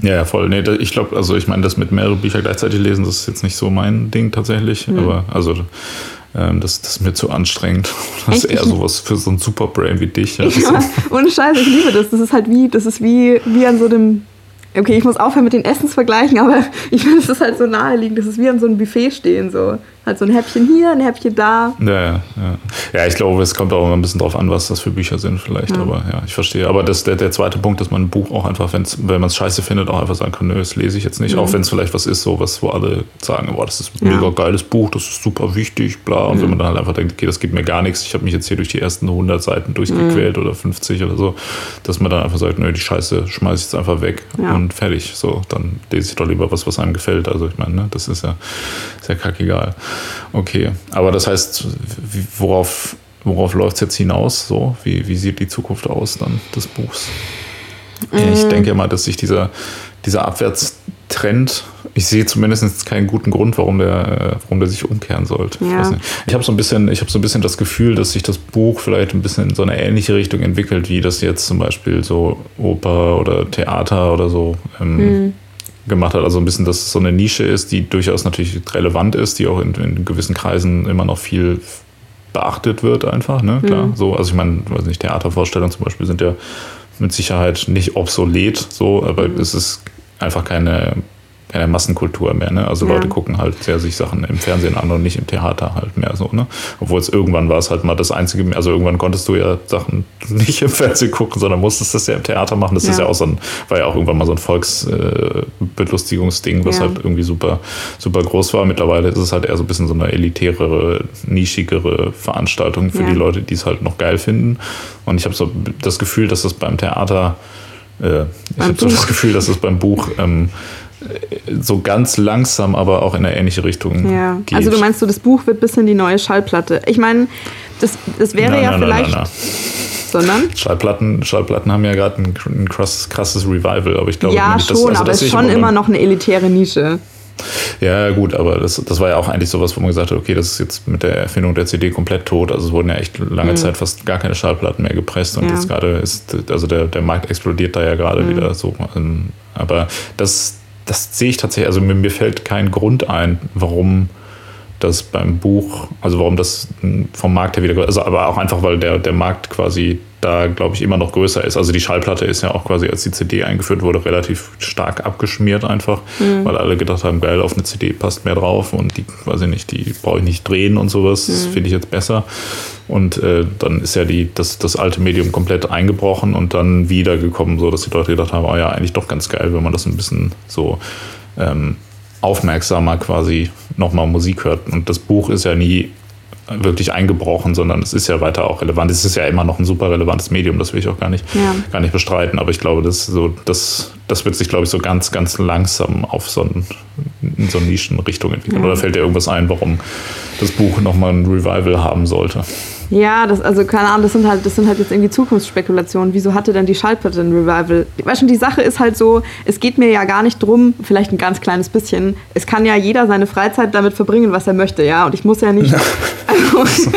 Ja, ja, voll. Nee, ich glaube, also ich meine, das mit mehrere Bücher gleichzeitig lesen, das ist jetzt nicht so mein Ding tatsächlich. Mhm. Aber also ähm, das, das ist mir zu anstrengend. *laughs* Das Echt? ist eher sowas für so ein Superbrain wie dich. Ja, *laughs* ja ohne Scheiß, ich liebe das. Das ist halt wie, das ist wie, wie an so einem Okay, ich muss aufhören mit den Essensvergleichen, aber *laughs* ich finde, es ist halt so naheliegend. Das ist wie an so einem Buffet stehen. So. Halt so ein Häppchen hier, ein Häppchen da. Ja, ja, ja. Ja, ich glaube, es kommt auch immer ein bisschen drauf an, was das für Bücher sind, vielleicht. Ja. Aber ja, ich verstehe. Aber das, der, der zweite Punkt, dass man ein Buch auch einfach, wenn man es scheiße findet, auch einfach sagen kann, nö, das lese ich jetzt nicht. Mhm. Auch wenn es vielleicht was ist, so was, wo alle sagen, boah, das ist ein mega geiles Buch, das ist super wichtig, bla. Und mhm. wenn man dann halt einfach denkt, okay, das gibt mir gar nichts, ich habe mich jetzt hier durch die ersten 100 Seiten durchgequält mhm. oder 50 oder so, dass man dann einfach sagt, nö, die Scheiße schmeiße ich jetzt einfach weg und fertig. So, dann lese ich doch lieber was, was einem gefällt. Also ich meine, ne, das ist ja, ist ja kackegal. Okay, aber das heißt, worauf, worauf läuft es jetzt hinaus? So? Wie, wie sieht die Zukunft aus dann des Buchs? Mhm. Ich denke mal, dass sich dieser, dieser Abwärtstrend, ich sehe zumindest keinen guten Grund, warum der, warum der sich umkehren sollte. Ja. Ich, habe so, ein bisschen, so ein bisschen das Gefühl, dass sich das Buch vielleicht ein bisschen in so eine ähnliche Richtung entwickelt, wie das jetzt zum Beispiel so Oper oder Theater oder so ähm, mhm gemacht hat. Also ein bisschen, dass es so eine Nische ist, die durchaus natürlich relevant ist, die auch in, in gewissen Kreisen immer noch viel beachtet wird, einfach. Ne? Klar. Mhm. So, also ich meine, weiß nicht, Theatervorstellungen zum Beispiel sind ja mit Sicherheit nicht obsolet, so, aber mhm. es ist einfach keine keine Massenkultur mehr. Ne? Also ja. Leute gucken halt sehr sich Sachen im Fernsehen an und nicht im Theater halt mehr so. Ne? Obwohl es irgendwann war es halt mal das einzige, also irgendwann konntest du ja Sachen *laughs* nicht im Fernsehen gucken, sondern musstest das ja im Theater machen. Das ja. ist ja auch so ein, war ja auch irgendwann mal so ein Volksbelustigungsding, was ja. halt irgendwie super, super groß war. Mittlerweile ist es halt eher so ein bisschen so eine elitärere, nischigere Veranstaltung für die Leute, die es halt noch geil finden. Und ich habe so das Gefühl, dass das beim Theater äh, ich habe so das Gefühl, dass es beim Buch ähm, so ganz langsam, aber auch in eine ähnliche Richtung ja. geht. Also du meinst, so das Buch wird bis in die neue Schallplatte. Ich meine, das, das wäre na, ja na, vielleicht... Na, sondern? Schallplatten, Schallplatten haben ja gerade ein, ein krasses, krasses, Revival, aber ich glaube... Ja, nicht, schon, das, also aber es ist schon immer noch eine elitäre Nische. Ja, gut, aber das, das war ja auch eigentlich sowas, wo man gesagt hat, okay, das ist jetzt mit der Erfindung der CD komplett tot. Also es wurden ja echt lange mhm. Zeit fast gar keine Schallplatten mehr gepresst und ja. jetzt gerade ist, also der, der Markt explodiert da ja gerade mhm. wieder so. Ähm, aber das, das sehe ich tatsächlich, also mir, mir fällt kein Grund ein, warum das beim Buch, also warum das vom Markt her wieder, also aber auch einfach, weil der, der Markt quasi da, glaube ich, immer noch größer ist. Also die Schallplatte ist ja auch quasi, als die CD eingeführt wurde, relativ stark abgeschmiert einfach, mhm. weil alle gedacht haben, geil, auf eine CD passt mehr drauf und die, weiß ich nicht, die brauche ich nicht drehen und sowas. Mhm. Das finde ich jetzt besser. Und äh, dann ist ja die, das, das alte Medium komplett eingebrochen und dann wiedergekommen, so dass die Leute gedacht haben, oh ja, eigentlich doch ganz geil, wenn man das ein bisschen so ähm, aufmerksamer quasi nochmal Musik hört. Und das Buch ist ja nie wirklich eingebrochen, sondern es ist ja weiter auch relevant. Es ist ja immer noch ein super relevantes Medium, das will ich auch gar nicht, ja. gar nicht bestreiten. Aber ich glaube, das, so, das, das wird sich, glaube ich, so ganz, ganz langsam auf so, ein, in so Nischenrichtung entwickeln. Ja. Oder fällt dir irgendwas ein, warum das Buch nochmal ein Revival haben sollte? Ja, das, also keine Ahnung, das sind halt, das sind halt jetzt irgendwie Zukunftsspekulationen. Wieso hatte denn die Schallplatte ein Revival? Weißt du, die Sache ist halt so, es geht mir ja gar nicht drum, vielleicht ein ganz kleines bisschen. Es kann ja jeder seine Freizeit damit verbringen, was er möchte, ja. Und ich muss ja nicht. *laughs* *laughs* Also,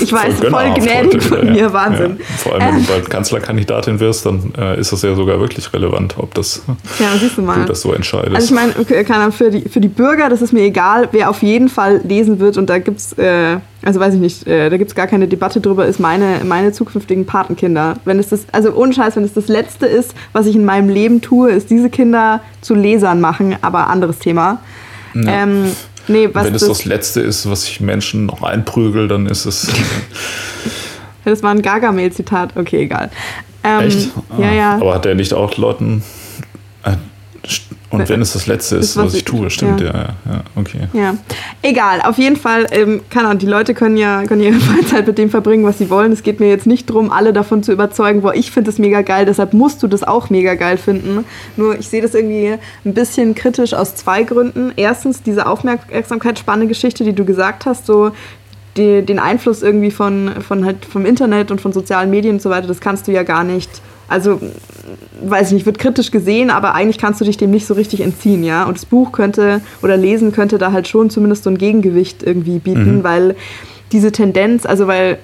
ich weiß, voll, voll gnädig von mir, Wahnsinn. Ja, vor allem, wenn ähm, du bald Kanzlerkandidatin wirst, dann äh, ist das ja sogar wirklich relevant, ob das ja, siehst du, mal. du das so entscheidest. Also ich meine, für die, für die Bürger, das ist mir egal, wer auf jeden Fall lesen wird und da gibt es. Äh, also weiß ich nicht, äh, da gibt es gar keine Debatte drüber, ist meine, meine zukünftigen Patenkinder. Wenn es das, also ohne Scheiß, wenn es das Letzte ist, was ich in meinem Leben tue, ist diese Kinder zu Lesern machen, aber anderes Thema. Ja. Ähm, nee, wenn es das, das, Letzte ist, was ich Menschen noch einprügel, dann ist es. *laughs* das war ein Gargamel-Zitat, okay, egal. Ähm, Echt? Ah, ja, ja. Aber hat er nicht auch Leuten. Äh, und wenn es das Letzte ist, was, was ich tue, stimmt, ja. ja, ja, okay. Ja, egal, auf jeden Fall, ähm, keine Ahnung, die Leute können ja können ihre *laughs* Freizeit mit dem verbringen, was sie wollen. Es geht mir jetzt nicht darum, alle davon zu überzeugen, boah, ich finde es mega geil, deshalb musst du das auch mega geil finden. Nur ich sehe das irgendwie ein bisschen kritisch aus zwei Gründen. Erstens, diese Aufmerksamkeitsspanne-Geschichte, die du gesagt hast, so die, den Einfluss irgendwie von, von halt vom Internet und von sozialen Medien und so weiter, das kannst du ja gar nicht also weiß ich nicht, wird kritisch gesehen, aber eigentlich kannst du dich dem nicht so richtig entziehen, ja. Und das Buch könnte oder Lesen könnte da halt schon zumindest so ein Gegengewicht irgendwie bieten, mhm. weil diese Tendenz, also weil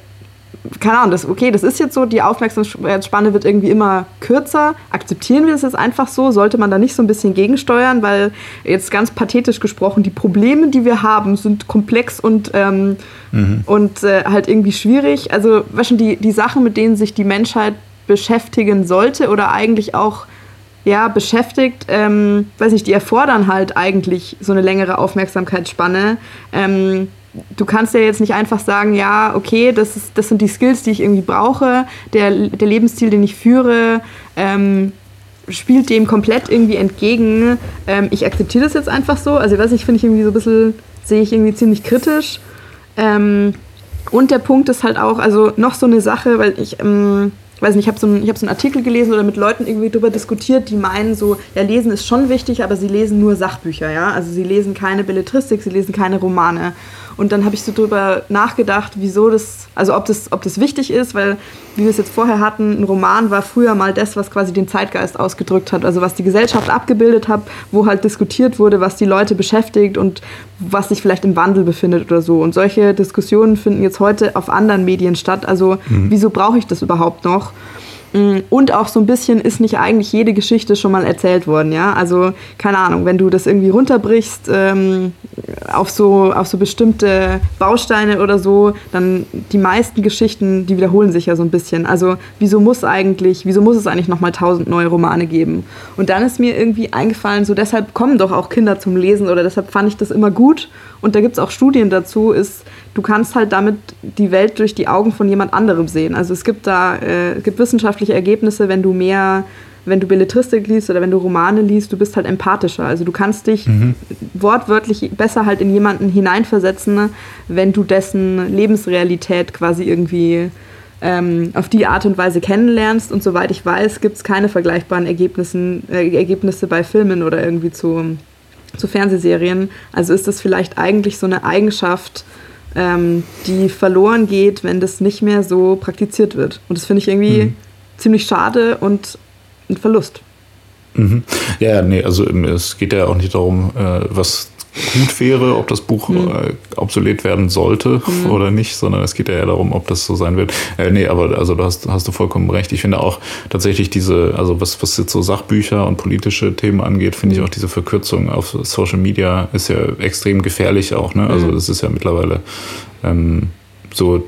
keine Ahnung, das, okay, das ist jetzt so, die Aufmerksamkeitsspanne wird irgendwie immer kürzer. Akzeptieren wir das jetzt einfach so? Sollte man da nicht so ein bisschen gegensteuern? Weil jetzt ganz pathetisch gesprochen, die Probleme, die wir haben, sind komplex und, ähm, mhm. und äh, halt irgendwie schwierig. Also, was schon die, die Sachen, mit denen sich die Menschheit beschäftigen sollte oder eigentlich auch ja, beschäftigt, ähm, weiß nicht, die erfordern halt eigentlich so eine längere Aufmerksamkeitsspanne. Ähm, du kannst ja jetzt nicht einfach sagen, ja, okay, das, ist, das sind die Skills, die ich irgendwie brauche, der, der Lebensstil, den ich führe, ähm, spielt dem komplett irgendwie entgegen. Ähm, ich akzeptiere das jetzt einfach so. Also, weiß ich, finde ich irgendwie so ein bisschen, sehe ich irgendwie ziemlich kritisch. Ähm, und der Punkt ist halt auch, also noch so eine Sache, weil ich, ähm, weiß nicht, ich habe so, hab so einen Artikel gelesen oder mit Leuten irgendwie darüber diskutiert, die meinen so, ja, lesen ist schon wichtig, aber sie lesen nur Sachbücher, ja. Also sie lesen keine Belletristik, sie lesen keine Romane. Und dann habe ich so drüber nachgedacht, wieso das, also ob das, ob das wichtig ist, weil, wie wir es jetzt vorher hatten, ein Roman war früher mal das, was quasi den Zeitgeist ausgedrückt hat, also was die Gesellschaft abgebildet hat, wo halt diskutiert wurde, was die Leute beschäftigt und was sich vielleicht im Wandel befindet oder so. Und solche Diskussionen finden jetzt heute auf anderen Medien statt. Also mhm. wieso brauche ich das überhaupt noch? Mm, und auch so ein bisschen ist nicht eigentlich jede Geschichte schon mal erzählt worden, ja. Also, keine Ahnung, wenn du das irgendwie runterbrichst ähm, auf, so, auf so bestimmte Bausteine oder so, dann die meisten Geschichten, die wiederholen sich ja so ein bisschen. Also, wieso muss eigentlich, wieso muss es eigentlich nochmal tausend neue Romane geben? Und dann ist mir irgendwie eingefallen, so deshalb kommen doch auch Kinder zum Lesen oder deshalb fand ich das immer gut. Und da gibt es auch Studien dazu, ist, du kannst halt damit die Welt durch die Augen von jemand anderem sehen. Also es gibt da äh, es gibt wissenschaftliche Ergebnisse, wenn du mehr, wenn du Belletristik liest oder wenn du Romane liest, du bist halt empathischer. Also du kannst dich mhm. wortwörtlich besser halt in jemanden hineinversetzen, wenn du dessen Lebensrealität quasi irgendwie ähm, auf die Art und Weise kennenlernst. Und soweit ich weiß, gibt es keine vergleichbaren Ergebnissen, äh, Ergebnisse bei Filmen oder irgendwie zu, zu Fernsehserien. Also ist das vielleicht eigentlich so eine Eigenschaft, ähm, die verloren geht, wenn das nicht mehr so praktiziert wird. Und das finde ich irgendwie mhm. ziemlich schade und ein Verlust. Mhm. Ja, nee, also es geht ja auch nicht darum, äh, was gut wäre, ob das Buch mhm. äh, obsolet werden sollte mhm. oder nicht, sondern es geht ja eher darum, ob das so sein wird. Äh, nee, aber also da hast, hast du vollkommen recht. Ich finde auch tatsächlich diese, also was, was jetzt so Sachbücher und politische Themen angeht, finde ich mhm. auch diese Verkürzung auf Social Media ist ja extrem gefährlich auch. Ne? Also mhm. das ist ja mittlerweile ähm, so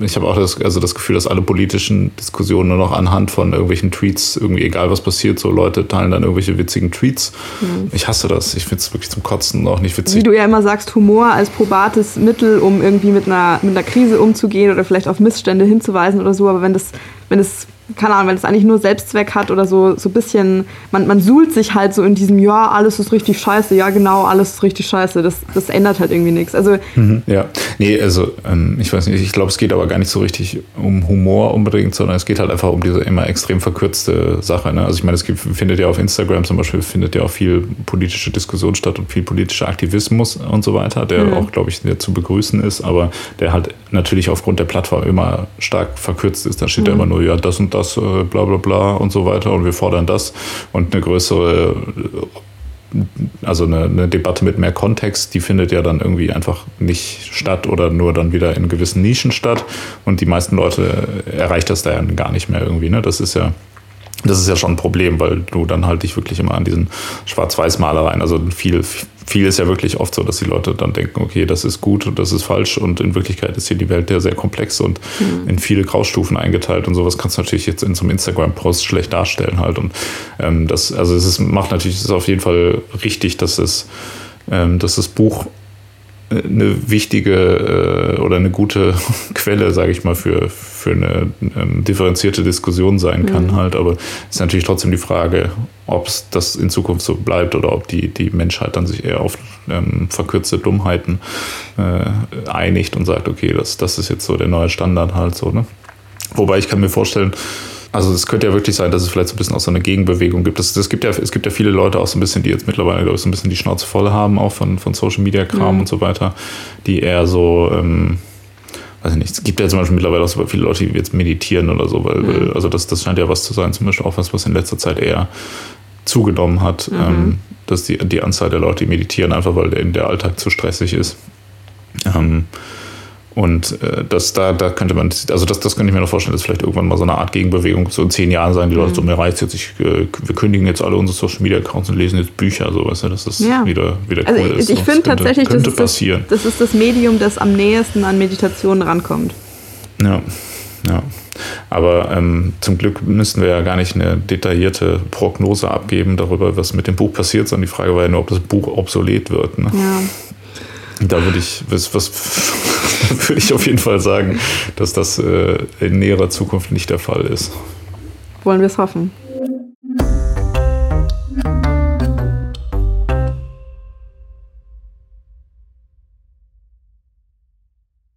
ich habe auch das, also das Gefühl, dass alle politischen Diskussionen nur noch anhand von irgendwelchen Tweets, irgendwie egal was passiert, so Leute teilen dann irgendwelche witzigen Tweets. Mhm. Ich hasse das. Ich finde es wirklich zum Kotzen auch nicht witzig. Wie du ja immer sagst, Humor als probates Mittel, um irgendwie mit einer, mit einer Krise umzugehen oder vielleicht auf Missstände hinzuweisen oder so. Aber wenn das, wenn es keine Ahnung, wenn es eigentlich nur Selbstzweck hat oder so, so ein bisschen, man, man suhlt sich halt so in diesem, ja, alles ist richtig scheiße, ja, genau, alles ist richtig scheiße. Das, das ändert halt irgendwie nichts. Also, mhm, ja, nee, also ähm, ich weiß nicht, ich glaube, es geht aber gar nicht so richtig um Humor unbedingt, sondern es geht halt einfach um diese immer extrem verkürzte Sache. Ne? Also ich meine, es gibt, findet ja auf Instagram zum Beispiel, findet ja auch viel politische Diskussion statt und viel politischer Aktivismus und so weiter, der mhm. auch, glaube ich, zu begrüßen ist, aber der halt natürlich aufgrund der Plattform immer stark verkürzt ist. Da steht mhm. ja immer nur, ja, das und das äh, bla bla bla und so weiter und wir fordern das und eine größere, also eine, eine, Debatte mit mehr Kontext, die findet ja dann irgendwie einfach nicht statt oder nur dann wieder in gewissen Nischen statt und die meisten Leute erreicht das da ja gar nicht mehr irgendwie. Ne? Das ist ja das ist ja schon ein Problem, weil du dann halt dich wirklich immer an diesen Schwarz-Weiß-Malereien, also viel ist ja wirklich oft so, dass die Leute dann denken, okay, das ist gut und das ist falsch und in Wirklichkeit ist hier die Welt ja sehr komplex und mhm. in viele Graustufen eingeteilt und sowas kannst du natürlich jetzt in so einem Instagram-Post schlecht darstellen halt und ähm, das, also es ist, macht natürlich, es ist auf jeden Fall richtig, dass es, ähm, dass das Buch eine wichtige äh, oder eine gute *laughs* Quelle, sage ich mal, für, für eine ähm, differenzierte Diskussion sein kann mhm. halt. Aber es ist natürlich trotzdem die Frage, ob es das in Zukunft so bleibt oder ob die, die Menschheit dann sich eher auf ähm, verkürzte Dummheiten äh, einigt und sagt, okay, das, das ist jetzt so der neue Standard halt so. Ne? Wobei ich kann mir vorstellen, also es könnte ja wirklich sein, dass es vielleicht so ein bisschen auch so eine Gegenbewegung gibt. Es, gibt, ja, es gibt ja viele Leute auch so ein bisschen, die jetzt mittlerweile, glaube ich, so ein bisschen die Schnauze voll haben, auch von, von Social Media Kram mhm. und so weiter, die eher so, ähm, weiß ich nicht, es gibt ja zum Beispiel mittlerweile auch so viele Leute, die jetzt meditieren oder so, weil, mhm. also das, das scheint ja was zu sein, zum Beispiel auch was, was in letzter Zeit eher zugenommen hat, mhm. ähm, dass die, die Anzahl der Leute, die meditieren, einfach weil der, der Alltag zu stressig ist. Ähm, und äh, das, da, da könnte man, also das, das könnte ich mir noch vorstellen, dass vielleicht irgendwann mal so eine Art Gegenbewegung so in zehn Jahren sein, die Leute mhm. so, mir reizt jetzt, ich, äh, wir kündigen jetzt alle unsere Social Media Accounts und lesen jetzt Bücher, so weißt du, dass das ja. wieder, wieder also cool ich, ist. Ich, finde tatsächlich, könnte das, passieren. Das, das ist das Medium, das am nähesten an Meditation rankommt. Ja, ja. Aber ähm, zum Glück müssten wir ja gar nicht eine detaillierte Prognose abgeben darüber, was mit dem Buch passiert, sondern die Frage war ja nur, ob das Buch obsolet wird. Ne? Ja. Da würde ich, was, was *laughs* würde ich auf jeden Fall sagen, dass das äh, in näherer Zukunft nicht der Fall ist. Wollen wir es hoffen.